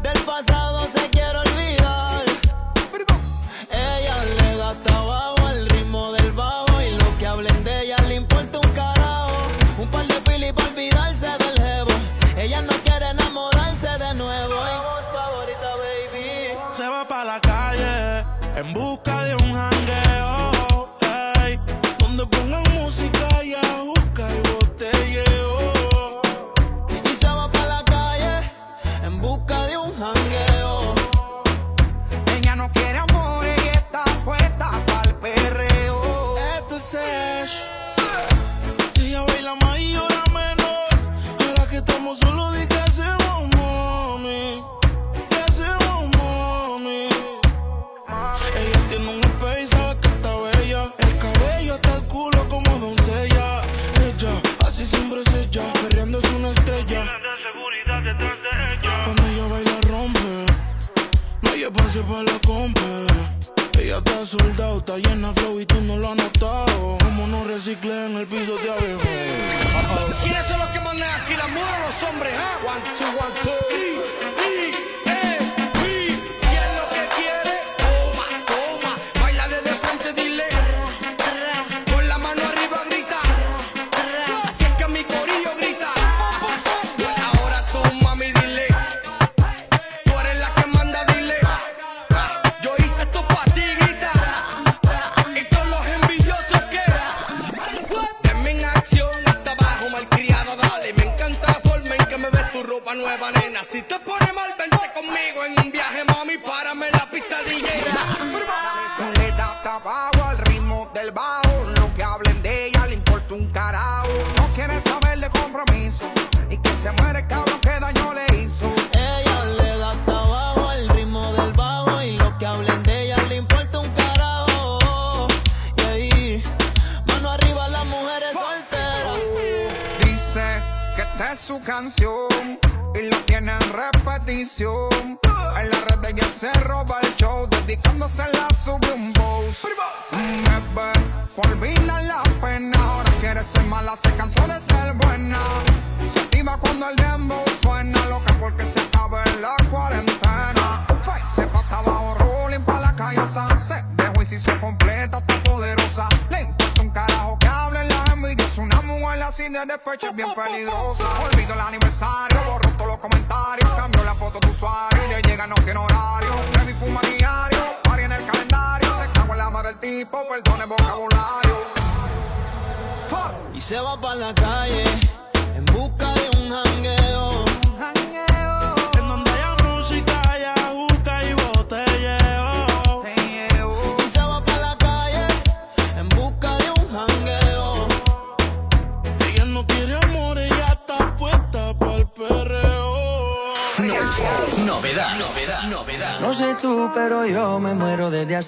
del pasado se quiero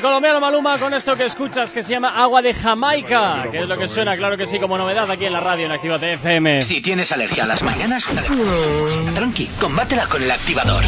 El colombiano Maluma con esto que escuchas que se llama Agua de Jamaica, que es lo que suena, claro que sí, como novedad aquí en la radio en Actívate FM. Si tienes alergia a las mañanas, tranqui, combátela con el activador.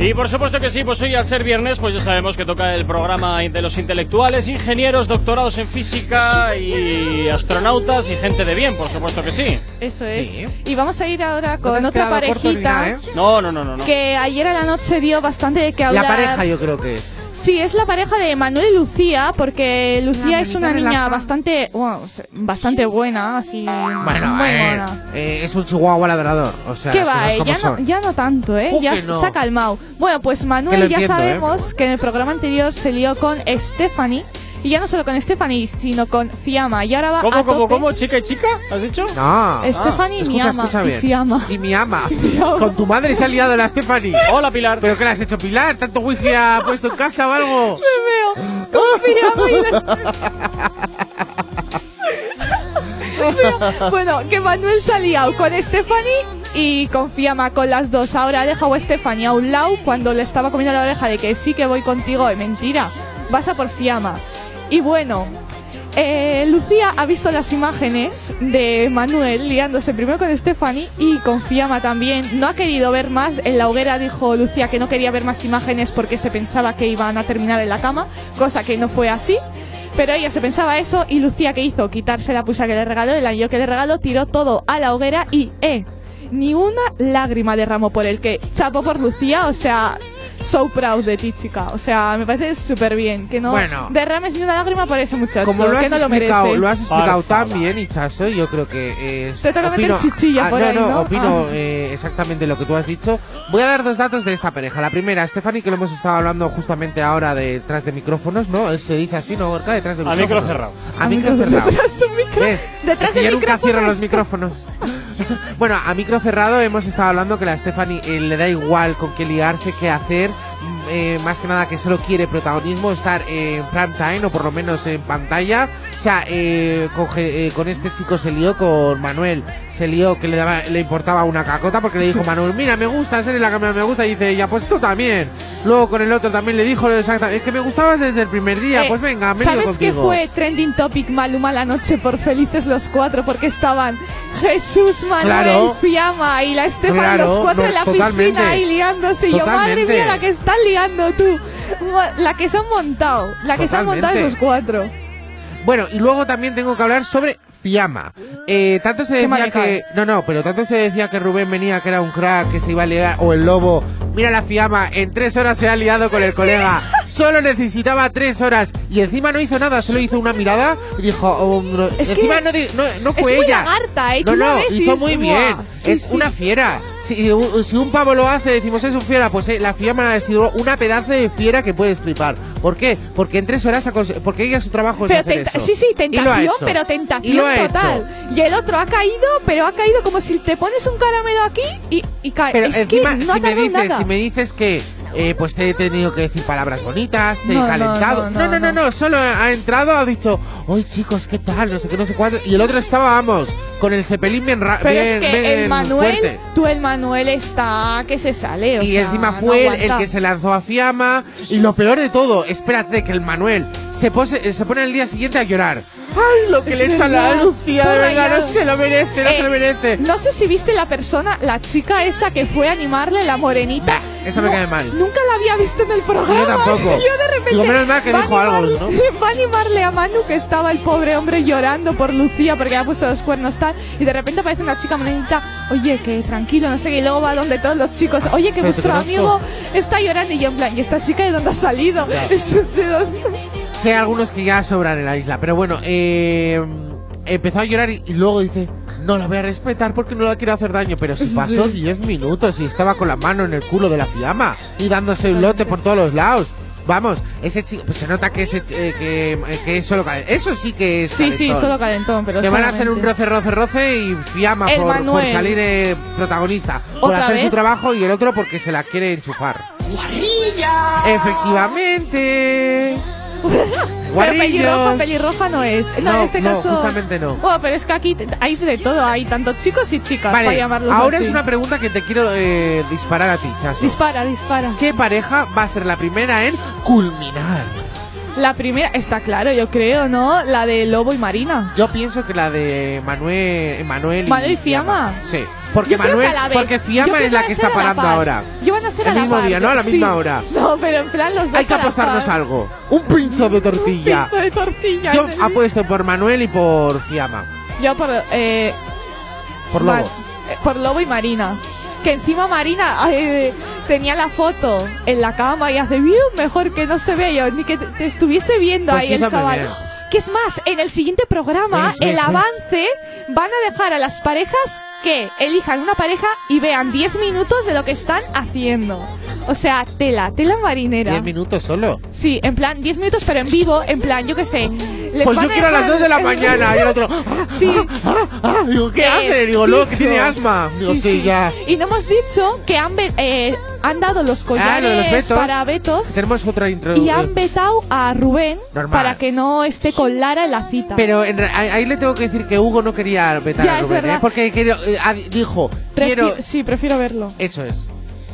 Y por supuesto que sí, pues hoy al ser viernes, pues ya sabemos que toca el programa de los intelectuales, ingenieros, doctorados en física y astronautas y gente de bien, por supuesto que sí. Eso es. Y vamos a ir ahora con has otra parejita ¿eh? No, no, no, no. no. que ayer a la noche dio bastante de que hablar. La pareja yo creo que es. Sí, es la pareja de Manuel y Lucía, porque Lucía es una niña bastante, bueno, bastante buena, así. Bueno, muy eh, eh, es un chihuahua ladrador. O sea, ¿Qué va? eh? Ya no, ya no tanto, ¿eh? Ya no. se ha calmado. Bueno, pues Manuel ya entiendo, ¿eh? sabemos que en el programa anterior se lió con Stephanie. Y ya no solo con Stephanie, sino con Fiamma. Y ahora va ¿Cómo, a cómo, tope. cómo? ¿Chica y chica? ¿Has dicho? No. Stephanie, mi escucha, ama escucha y. Fiamma. Y mi ama. <laughs> Con tu madre se ha liado la Stephanie. Hola, Pilar. ¿Pero qué le has hecho, Pilar? ¿Tanto wifi ha puesto en casa o algo? <laughs> Me veo con Fiamma y las- <laughs> bueno, que Manuel se ha liado con Stephanie y con Fiamma, con las dos. Ahora ha dejado a Stephanie a un lado cuando le estaba comiendo la oreja de que sí que voy contigo. De mentira, vas a por Fiamma. Y bueno, eh, Lucía ha visto las imágenes de Manuel liándose primero con Stephanie y con Fiamma también. No ha querido ver más. En la hoguera dijo Lucía que no quería ver más imágenes porque se pensaba que iban a terminar en la cama, cosa que no fue así. Pero ella se pensaba eso y Lucía que hizo quitarse la pulsa que le regaló, el anillo que le regaló, tiró todo a la hoguera y, eh, ni una lágrima derramó por el que chapó por Lucía, o sea, so proud de ti, chica. O sea, me parece súper bien que no Bueno. derrames ni una lágrima por ese muchacho, Como lo que has no lo explicado, merece. lo has explicado tan bien, Ichazo, yo creo que es. Te toca meter chichilla Ah, por no, ahí, no, ¿no? opino Ah. eh, exactamente lo que tú has dicho. Voy a dar dos datos de esta pareja. La primera, Stephanie, que lo hemos estado hablando justamente ahora detrás de micrófonos, ¿no? Él se dice así, ¿no, Gorka? Detrás de A micrófonos. micro cerrado. A micro cerrado. ¿Ves? Detrás es que yo nunca micrófono cierro los micrófonos. <laughs> bueno, a micro cerrado hemos estado hablando que la Stephanie eh, le da igual con qué liarse, qué hacer. Eh, más que nada que solo quiere protagonismo, estar en prime time o por lo menos en pantalla. O sea, eh, con, eh, con este chico se lió con Manuel. Se lió que le, daba, le importaba una cacota porque le dijo Manuel, mira, me gusta, eres la más me gusta. Y dice ella, pues tú también. Luego con el otro también le dijo exactamente, es que me gustabas desde el primer día. Eh, pues venga, me ¿Sabes qué fue trending topic Maluma la noche por felices los cuatro? Porque estaban Jesús, Manuel, Claro. Fiamma y la Estefan, Claro, los cuatro no, en la piscina ahí liándose. Y yo, madre mía, la que están liando tú. La que se han montado. La que se han montado esos cuatro. Bueno, y luego también tengo que hablar sobre Fiamma. Eh, tanto se decía que. No, no, pero tanto se decía que Rubén venía, que era un crack, que se iba a liar, o el lobo. Mira la Fiamma, en tres horas se ha liado con el colega. Solo necesitaba tres horas. Y encima no hizo nada, solo hizo una mirada y dijo. oh, no, Es encima no, no, no fue es muy ella. lagarta, ¿eh? No, no, y hizo muy "Buah". bien. Sí, es sí. una fiera. Si, un- si un pavo lo hace, decimos es un fiera, pues eh, la Fiamma ha sido una pedazo de fiera que puedes flipar. ¿Por qué? Porque en tres horas ha Porque ella su trabajo es Pero hacer tenta- eso. sí, sí, Y tentación, hecho. pero Y tentación lo ha total. Y el otro ha caído, pero ha caído como si te pones un caramelo aquí y, y cae. Pero es encima, que no si, me dices, nada. si me dices que eh, pues te he tenido que decir palabras bonitas, te No, he calentado. no, No, no, no, no, solo ha entrado, ha dicho, ¡Ay, chicos, qué tal! No sé qué, no sé cuánto. Y el otro estaba, vamos, con el cepelín bien ra- Pero bien, es que bien el Manuel, fuerte. tú el Manuel está que se sale. o Y sea, encima no fue él el aguanta. que se lanzó a Fiamma. Y lo peor de todo, espérate que el Manuel se, pose- se pone el día siguiente a llorar. ¡Ay, lo que Es le echa la Lucía! De verdad, no se lo merece, no Eh, se lo merece. No sé si viste la persona, la chica esa que fue a animarle, la morenita. Eso me cae mal. Nunca la había visto en el programa. Yo tampoco. <laughs> Yo de repente. Digo, menos mal que dijo algo, animarle- ¿no? <laughs> Va a animarle a Manu, que estaba el pobre hombre llorando por Lucía porque le ha puesto los cuernos tal. Y de repente aparece una chica morenita. Oye, que tranquilo, no sé qué. Y luego va donde todos los chicos. Oye, que vuestro amigo está llorando. Y yo, en plan, ¿y esta chica de dónde ha salido? <laughs> Sé algunos que ya sobran en la isla, pero bueno, eh, empezó a llorar y, y luego dice, no la voy a respetar porque no la quiero hacer daño, pero si pasó 10 minutos y estaba con la mano en el culo de la fiamma y dándose un lote por todos los lados. Vamos, ese chico, pues se nota que, ese, eh, que, eh, que es solo calentón. Eso sí que es Sí, sí, calentón. solo calentón. Pero Que van a hacer un roce, roce, roce y fiamma El por, salir eh, protagonista. Por ¿Otra hacer vez? su trabajo y el otro porque se la quiere enchufar. Efectivamente. <laughs> Pero pelirroja, pelirroja no es. No, No, en este no, caso. justamente no. Oh, pero es que aquí hay de todo, hay tanto chicos y chicas, para Vale, llamarlos ahora así. es una pregunta que te quiero eh, disparar a ti, Chaso. Dispara, dispara. ¿Qué pareja va a ser la primera en culminar? La primera, está claro, yo creo, ¿no? La de Lobo y Marina. Yo pienso que la de Manuel, Manuel ¿Manuel y Fiamma? Sí, porque Yo Manuel, la porque Fiamma es la que está parando par. ahora. Yo van a ser El a la mismo par, día, ¿no? A la sí. misma hora. <laughs> No, pero en plan los dos Hay que apostarnos par. algo. Un pincho de tortilla. Pincho de tortilla. Yo apuesto por Manuel y por Fiamma. Yo por eh, Por Lobo. eh, por Lobo y Marina. Que encima Marina eh, tenía la foto en la cama y hace "Viu, mejor que no se vea yo, ni que te, te estuviese viendo Pues ahí el chaval. bien. Que es más, en el siguiente programa, ¿Ves, ves, el avance, van a dejar a las parejas que elijan una pareja y vean 10 minutos de lo que están haciendo. O sea, tela, tela marinera. 10 minutos solo. Sí, en plan 10 minutos, pero en vivo, en plan, yo qué sé. les Pues yo quiero a las dejar- 2 de la mañana. Y el otro, <laughs> Sí. <laughs> digo, ¿qué hace? Digo, no, que tiene asma. Digo, sí, ya. Y no hemos dicho que han, eh, han dado los collares Ah, lo de los besos. para Betos Tenemos otra y han vetado a Rubén Normal. para que no esté con Lara en la cita. Pero en ahí le tengo que decir que Hugo no quería vetar Ya, a es Rubén, verdad. ¿eh? Porque quiero- eh, dijo, Prefi- quiero... Sí, prefiero verlo. Eso es.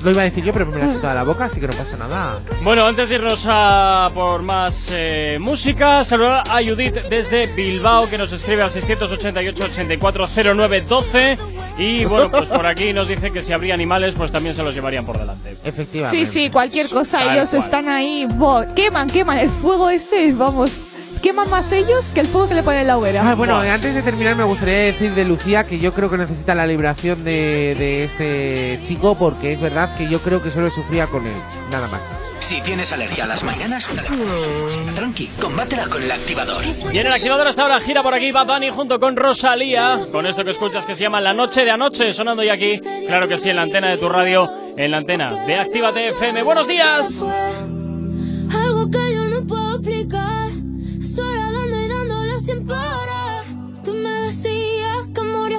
Lo iba a decir yo, pero me la he sentado a la boca, así que no pasa nada. Bueno, antes de irnos a por más eh, música, saludar a Judith desde Bilbao que nos escribe al 688-840912 y bueno, pues por aquí nos dice que si habría animales pues también se los llevarían por delante. Efectivamente. Sí, sí, cualquier cosa. Ellos cual. están ahí. bo- queman, queman. El fuego ese, vamos. Queman más ellos que el fuego que le ponen en la hoguera. Ah, bueno, antes de terminar me gustaría decir de Lucía que yo creo que necesita la liberación de, de este chico porque es verdad que yo creo que solo sufría con él, nada más. Si tienes alergia a las mañanas, tranqui, combátela con el activador. Y en el activador hasta ahora gira por aquí Bad Bunny junto con Rosalía, con esto que escuchas que se llama La Noche de Anoche, sonando ya aquí, claro que sí, en la antena de tu radio, en la antena de Actívate FM. ¡Buenos días! Algo que yo no puedo explicar.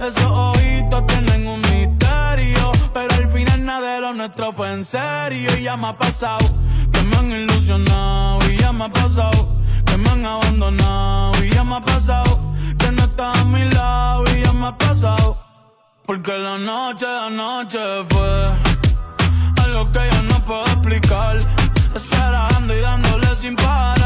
Esos ojitos tienen un misterio. Pero al final nada de lo nuestro fue en serio. Y ya me ha pasado que me han ilusionado. Y ya me ha pasado que me han abandonado. Y ya me ha pasado que no estás a mi lado. Y ya me ha pasado. Porque la noche de anoche fue algo que yo no puedo explicar. Esperando y dándole sin parar.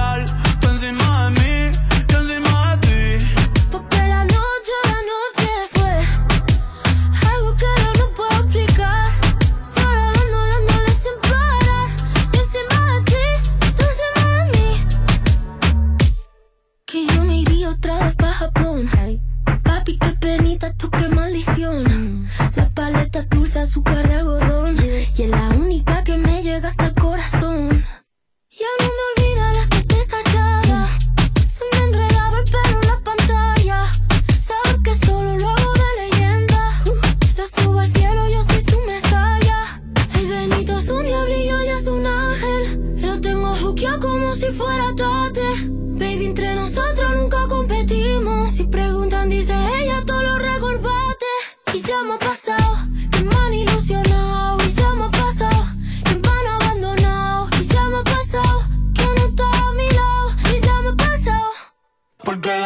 Tú qué maldición. La paleta dulce, azúcar de algodón. Y es la única que me llega hasta el corazón. Ya no me olvida la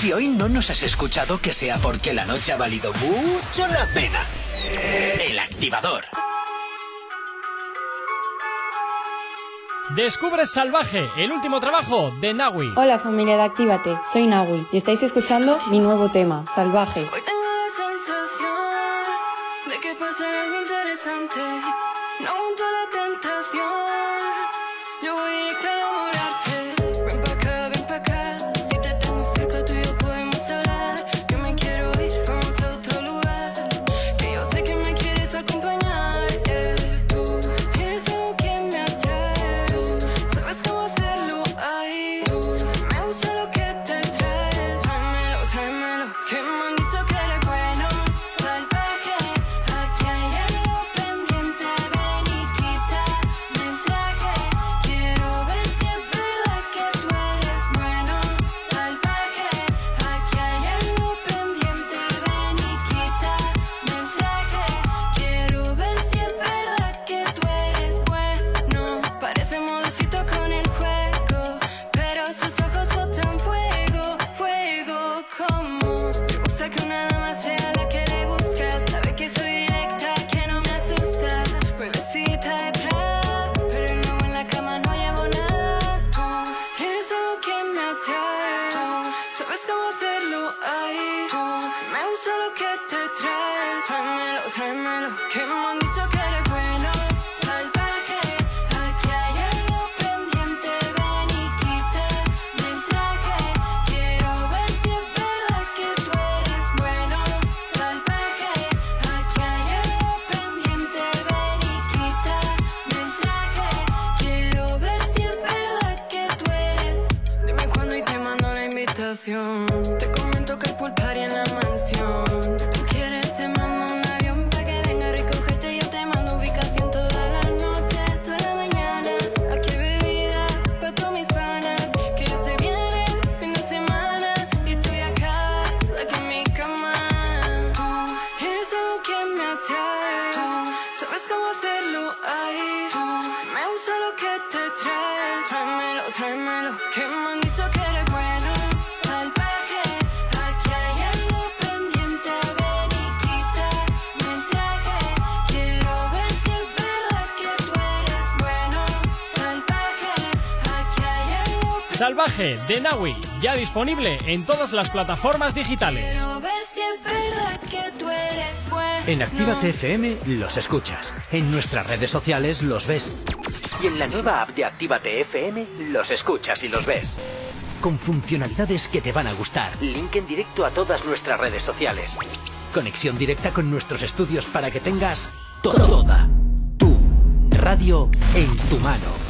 Si hoy no nos has escuchado, que sea porque la noche ha valido mucho la pena. El activador. Descubre Salvaje, el último trabajo de Nawi. Hola familia de Actívate, soy Nawi y estáis escuchando mi nuevo tema, Salvaje. Hoy tengo la sensación de que pasa algo interesante. De Nawi, ya disponible en todas las plataformas digitales. En Actívate FM los escuchas. En nuestras redes sociales los ves. Y en la nueva app de Actívate FM los escuchas y los ves. Con funcionalidades que te van a gustar. Link en directo a todas nuestras redes sociales. Conexión directa con nuestros estudios para que tengas toda tu radio en tu mano.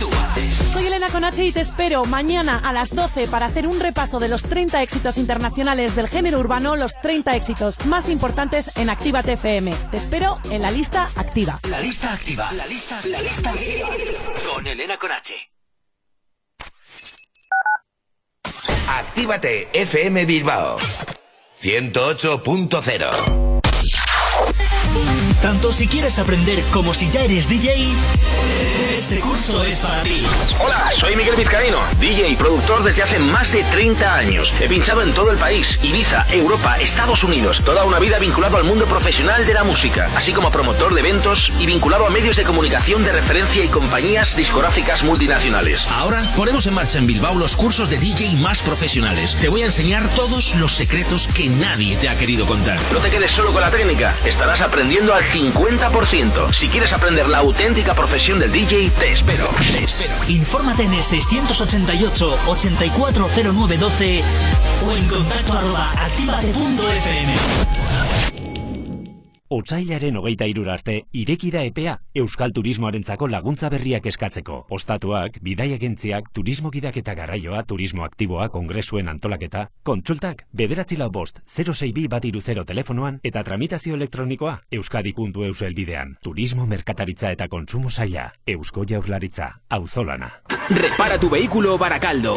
tú haces. Soy Elena Conache y te espero mañana a las 12 para hacer un repaso de los 30 éxitos internacionales del género urbano, los 30 éxitos más importantes en Actívate FM. Te espero en la lista activa. La lista activa. La lista, la lista activa. Con Elena Conache. Actívate FM Bilbao 108.0 Tanto si quieres aprender como si ya eres DJ, este curso es para ti. Hola, soy Miguel Vizcaíno, DJ y productor desde hace más de 30 años. He pinchado en todo el país, Ibiza, Europa, Estados Unidos, toda una vida vinculado al mundo profesional de la música, así como promotor de eventos y vinculado a medios de comunicación de referencia y compañías discográficas multinacionales. Ahora ponemos en marcha en Bilbao los cursos de DJ más profesionales. Te voy a enseñar todos los secretos que nadie te ha querido contar. No te quedes solo con la técnica, estarás aprendiendo al 50%. Si quieres aprender la auténtica profesión del DJ, te espero. Te espero. Infórmate en el 688-840912 o en contacto arroba activate.fm. Otsailaren hogeita irura arte, ireki da epea Euskal Turismoarentzako laguntza berriak eskatzeko. Ostatuak, bidaiagentziak, turismo gidak eta garraioa, turismo aktiboa, kongresuen antolaketa, kontsultak, bederatzi lau bost, 062 bat iru zero telefonoan eta tramitazio elektronikoa euskadi.eus elbidean. Turismo, merkataritza eta kontsumo saila, Eusko Jaurlaritza, auzolana. Repara tu vehículo Baracaldo.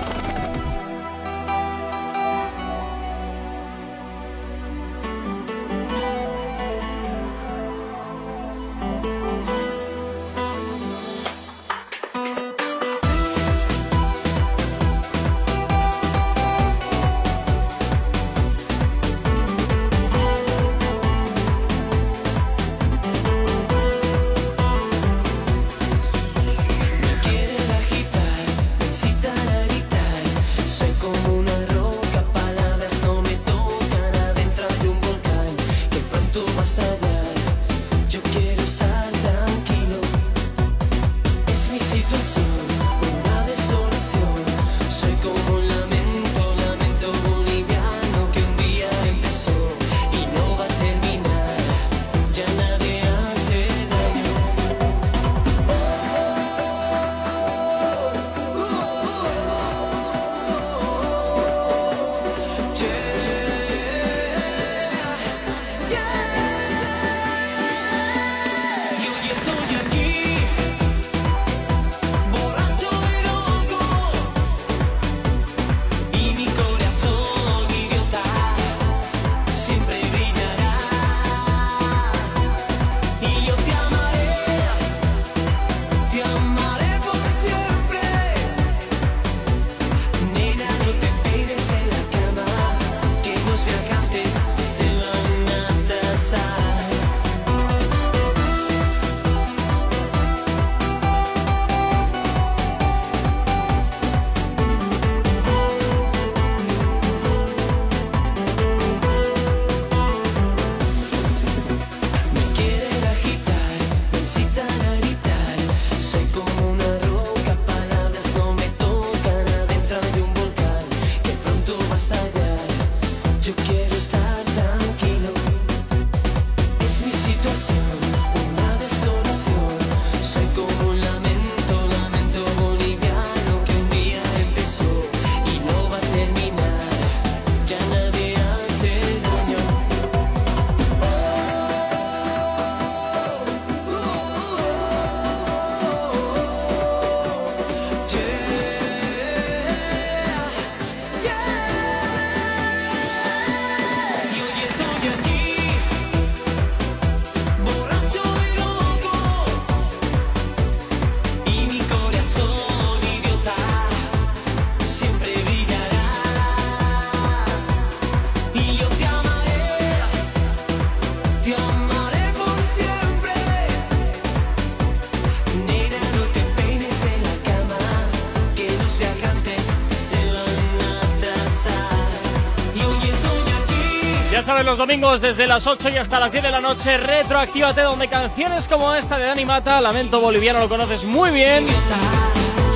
Sabes, los domingos desde las 8 y hasta las 10 de la noche, retroactívate donde canciones como esta de Dani Mata, Lamento Boliviano, lo conoces muy bien.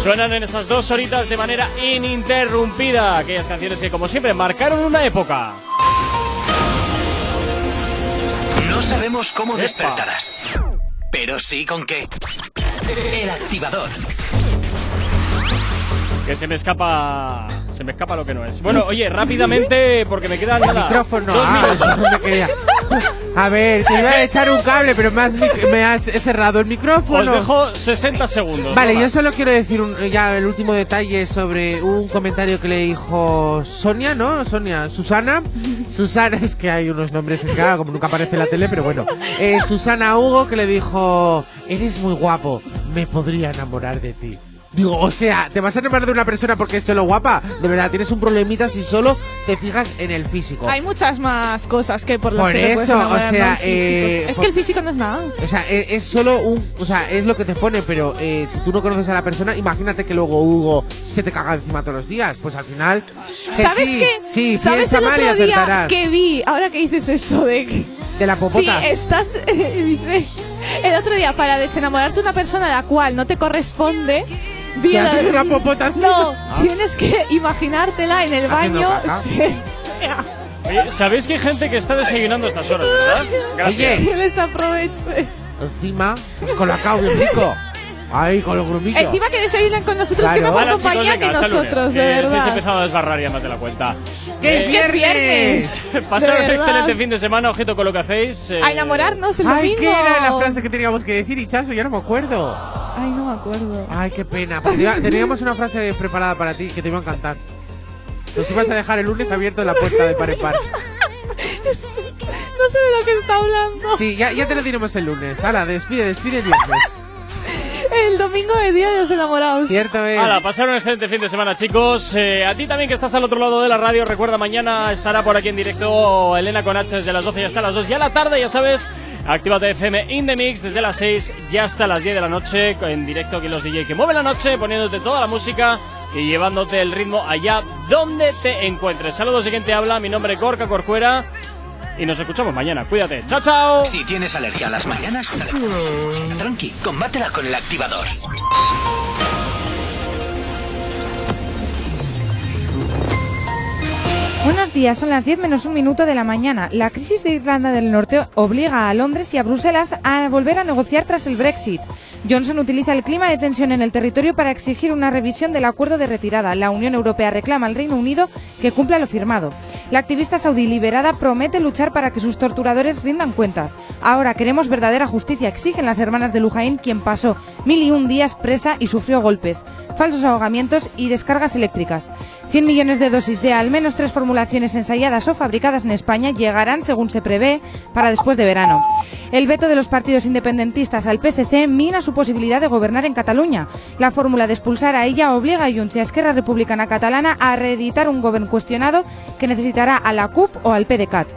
Suenan en esas dos horitas de manera ininterrumpida. Aquellas canciones que, como siempre, marcaron una época. No sabemos cómo despertarás, pero sí con qué. El activador. Que se me escapa. Se me escapa lo que no es. Bueno, oye, rápidamente, porque me quedan <laughs> nada. Micrófono. Dos ah, minutos. no quería. A ver, te iba a echar un cable, pero me has, me has cerrado el micrófono. Os dejo 60 segundos. Vale, no yo solo quiero decir un- ya el último detalle sobre un comentario que le dijo Sonia, ¿no? Sonia, Susana. Susana, es que hay unos nombres en cara, como nunca aparece en la tele, pero bueno. Eh, Susana Hugo que le dijo, eres muy guapo, me podría enamorar de ti. Digo, o sea, ¿te vas a enamorar de una persona porque es solo guapa? De verdad, tienes un problemita si solo te fijas en el físico. Hay muchas más cosas que por las Por que te puedes eso, o sea, eh, es que el físico no es nada. O sea, e- es, solo un. O sea, es lo que te pone, pero eh, si tú no conoces a la persona, imagínate que luego Hugo se te caga encima todos los días. Pues al final. que ¿Sabes sí, qué? Sí, ¿Sabes piensa el mal otro día que vi? Ahora que dices eso de que... De la popota. Sí, estás... <laughs> dice, el otro día, para desenamorarte de una persona a la cual no te corresponde... vi ¿Te el- haces una popota No, Ah. tienes que imaginártela en el baño. sí. <laughs> Oye, ¿sabéis que hay gente que está desayunando a estas horas, verdad? Gracias. Que les aproveche. Encima, pues colacao bien rico. Ahí, con los grumitos. Encima que desayunan con nosotros, que Claro. mejor Hala, chicos, compañía venga, que nosotros, que de estáis verdad. empezando a desbarrar ya más de la cuenta. ¡Que es Es que es viernes! <laughs> viernes. Pasar De un excelente fin de semana, ojito con lo que hacéis. eh, A enamorarnos el Ay, domingo. ¿qué era la frase que teníamos que decir, Ichazo? Ya no me acuerdo. Ay, no me acuerdo. Ay, qué pena. iba- teníamos una frase preparada para ti que te iba a encantar. Nos ibas a dejar el lunes abierto la puerta de par en par. <laughs> No sé de lo que está hablando. Sí, ya, ya te lo diremos el lunes. Hala, despide, despide el viernes. El domingo de Día de los Enamorados. Cierto es. Hala, pasar un excelente fin de semana, chicos. Eh, a ti también que estás al otro lado de la radio, recuerda, mañana estará por aquí en directo Elena con H desde las 12 y hasta las 2. Ya a la tarde, ya sabes, Actívate FM in the mix desde las 6 y hasta las 10 de la noche en directo aquí los DJ que mueven la noche, poniéndote toda la música y llevándote el ritmo allá donde te encuentres. Saludos de quien te habla, mi nombre es Gorka Corcuera y nos escuchamos mañana. Cuídate. Chao, chao. Si tienes alergia a las mañanas, tranqui, combátela con el activador. Buenos días, son las 10 menos un minuto de la mañana. La crisis de Irlanda del Norte obliga a Londres y a Bruselas a volver a negociar tras el Brexit. Johnson utiliza el clima de tensión en el territorio para exigir una revisión del acuerdo de retirada. La Unión Europea reclama al Reino Unido que cumpla lo firmado. La activista saudí liberada promete luchar para que sus torturadores rindan cuentas. Ahora queremos verdadera justicia, exigen las hermanas de Lujain, quien pasó mil y un días presa y sufrió golpes, falsos ahogamientos y descargas eléctricas. 100 millones de dosis de al menos tres formulaciones ensayadas o fabricadas en España llegarán, según se prevé, para después de verano. El veto de los partidos independentistas al PSC mina su posibilidad de gobernar en Cataluña. La fórmula de expulsar a ella obliga a Junts y a Esquerra Republicana Catalana a reeditar un gobierno cuestionado que necesitará a la CUP o al PDCAT.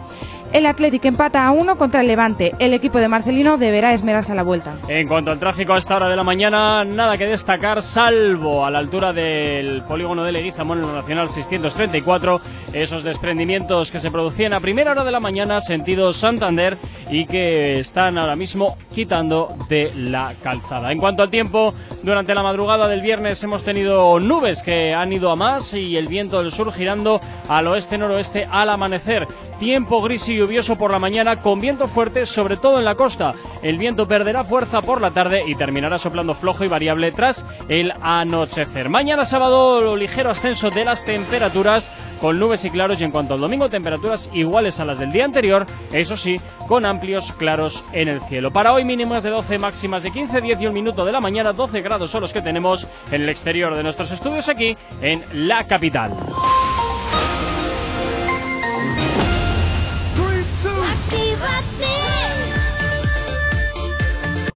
El Athletic empata a uno contra el Levante. El equipo de Marcelino deberá esmerarse a la vuelta. En cuanto al tráfico a esta hora de la mañana, nada que destacar, salvo a la altura del polígono de Leguizamón en Nacional 634, esos desprendimientos que se producían a primera hora de la mañana, sentido Santander, y que están ahora mismo quitando de la calzada. En cuanto al tiempo, durante la madrugada del viernes hemos tenido nubes que han ido a más y el viento del sur girando al oeste-noroeste al amanecer. Tiempo gris y lluvioso por la mañana con viento fuerte, sobre todo en la costa. El viento perderá fuerza por la tarde y terminará soplando flojo y variable tras el anochecer. Mañana sábado, ligero ascenso de las temperaturas con nubes y claros y en cuanto al domingo, temperaturas iguales a las del día anterior, eso sí, con amplios claros en el cielo. Para hoy mínimas de 12, máximas de 15, 10 y un minuto de la mañana, 12 grados son los que tenemos en el exterior de nuestros estudios aquí en la capital.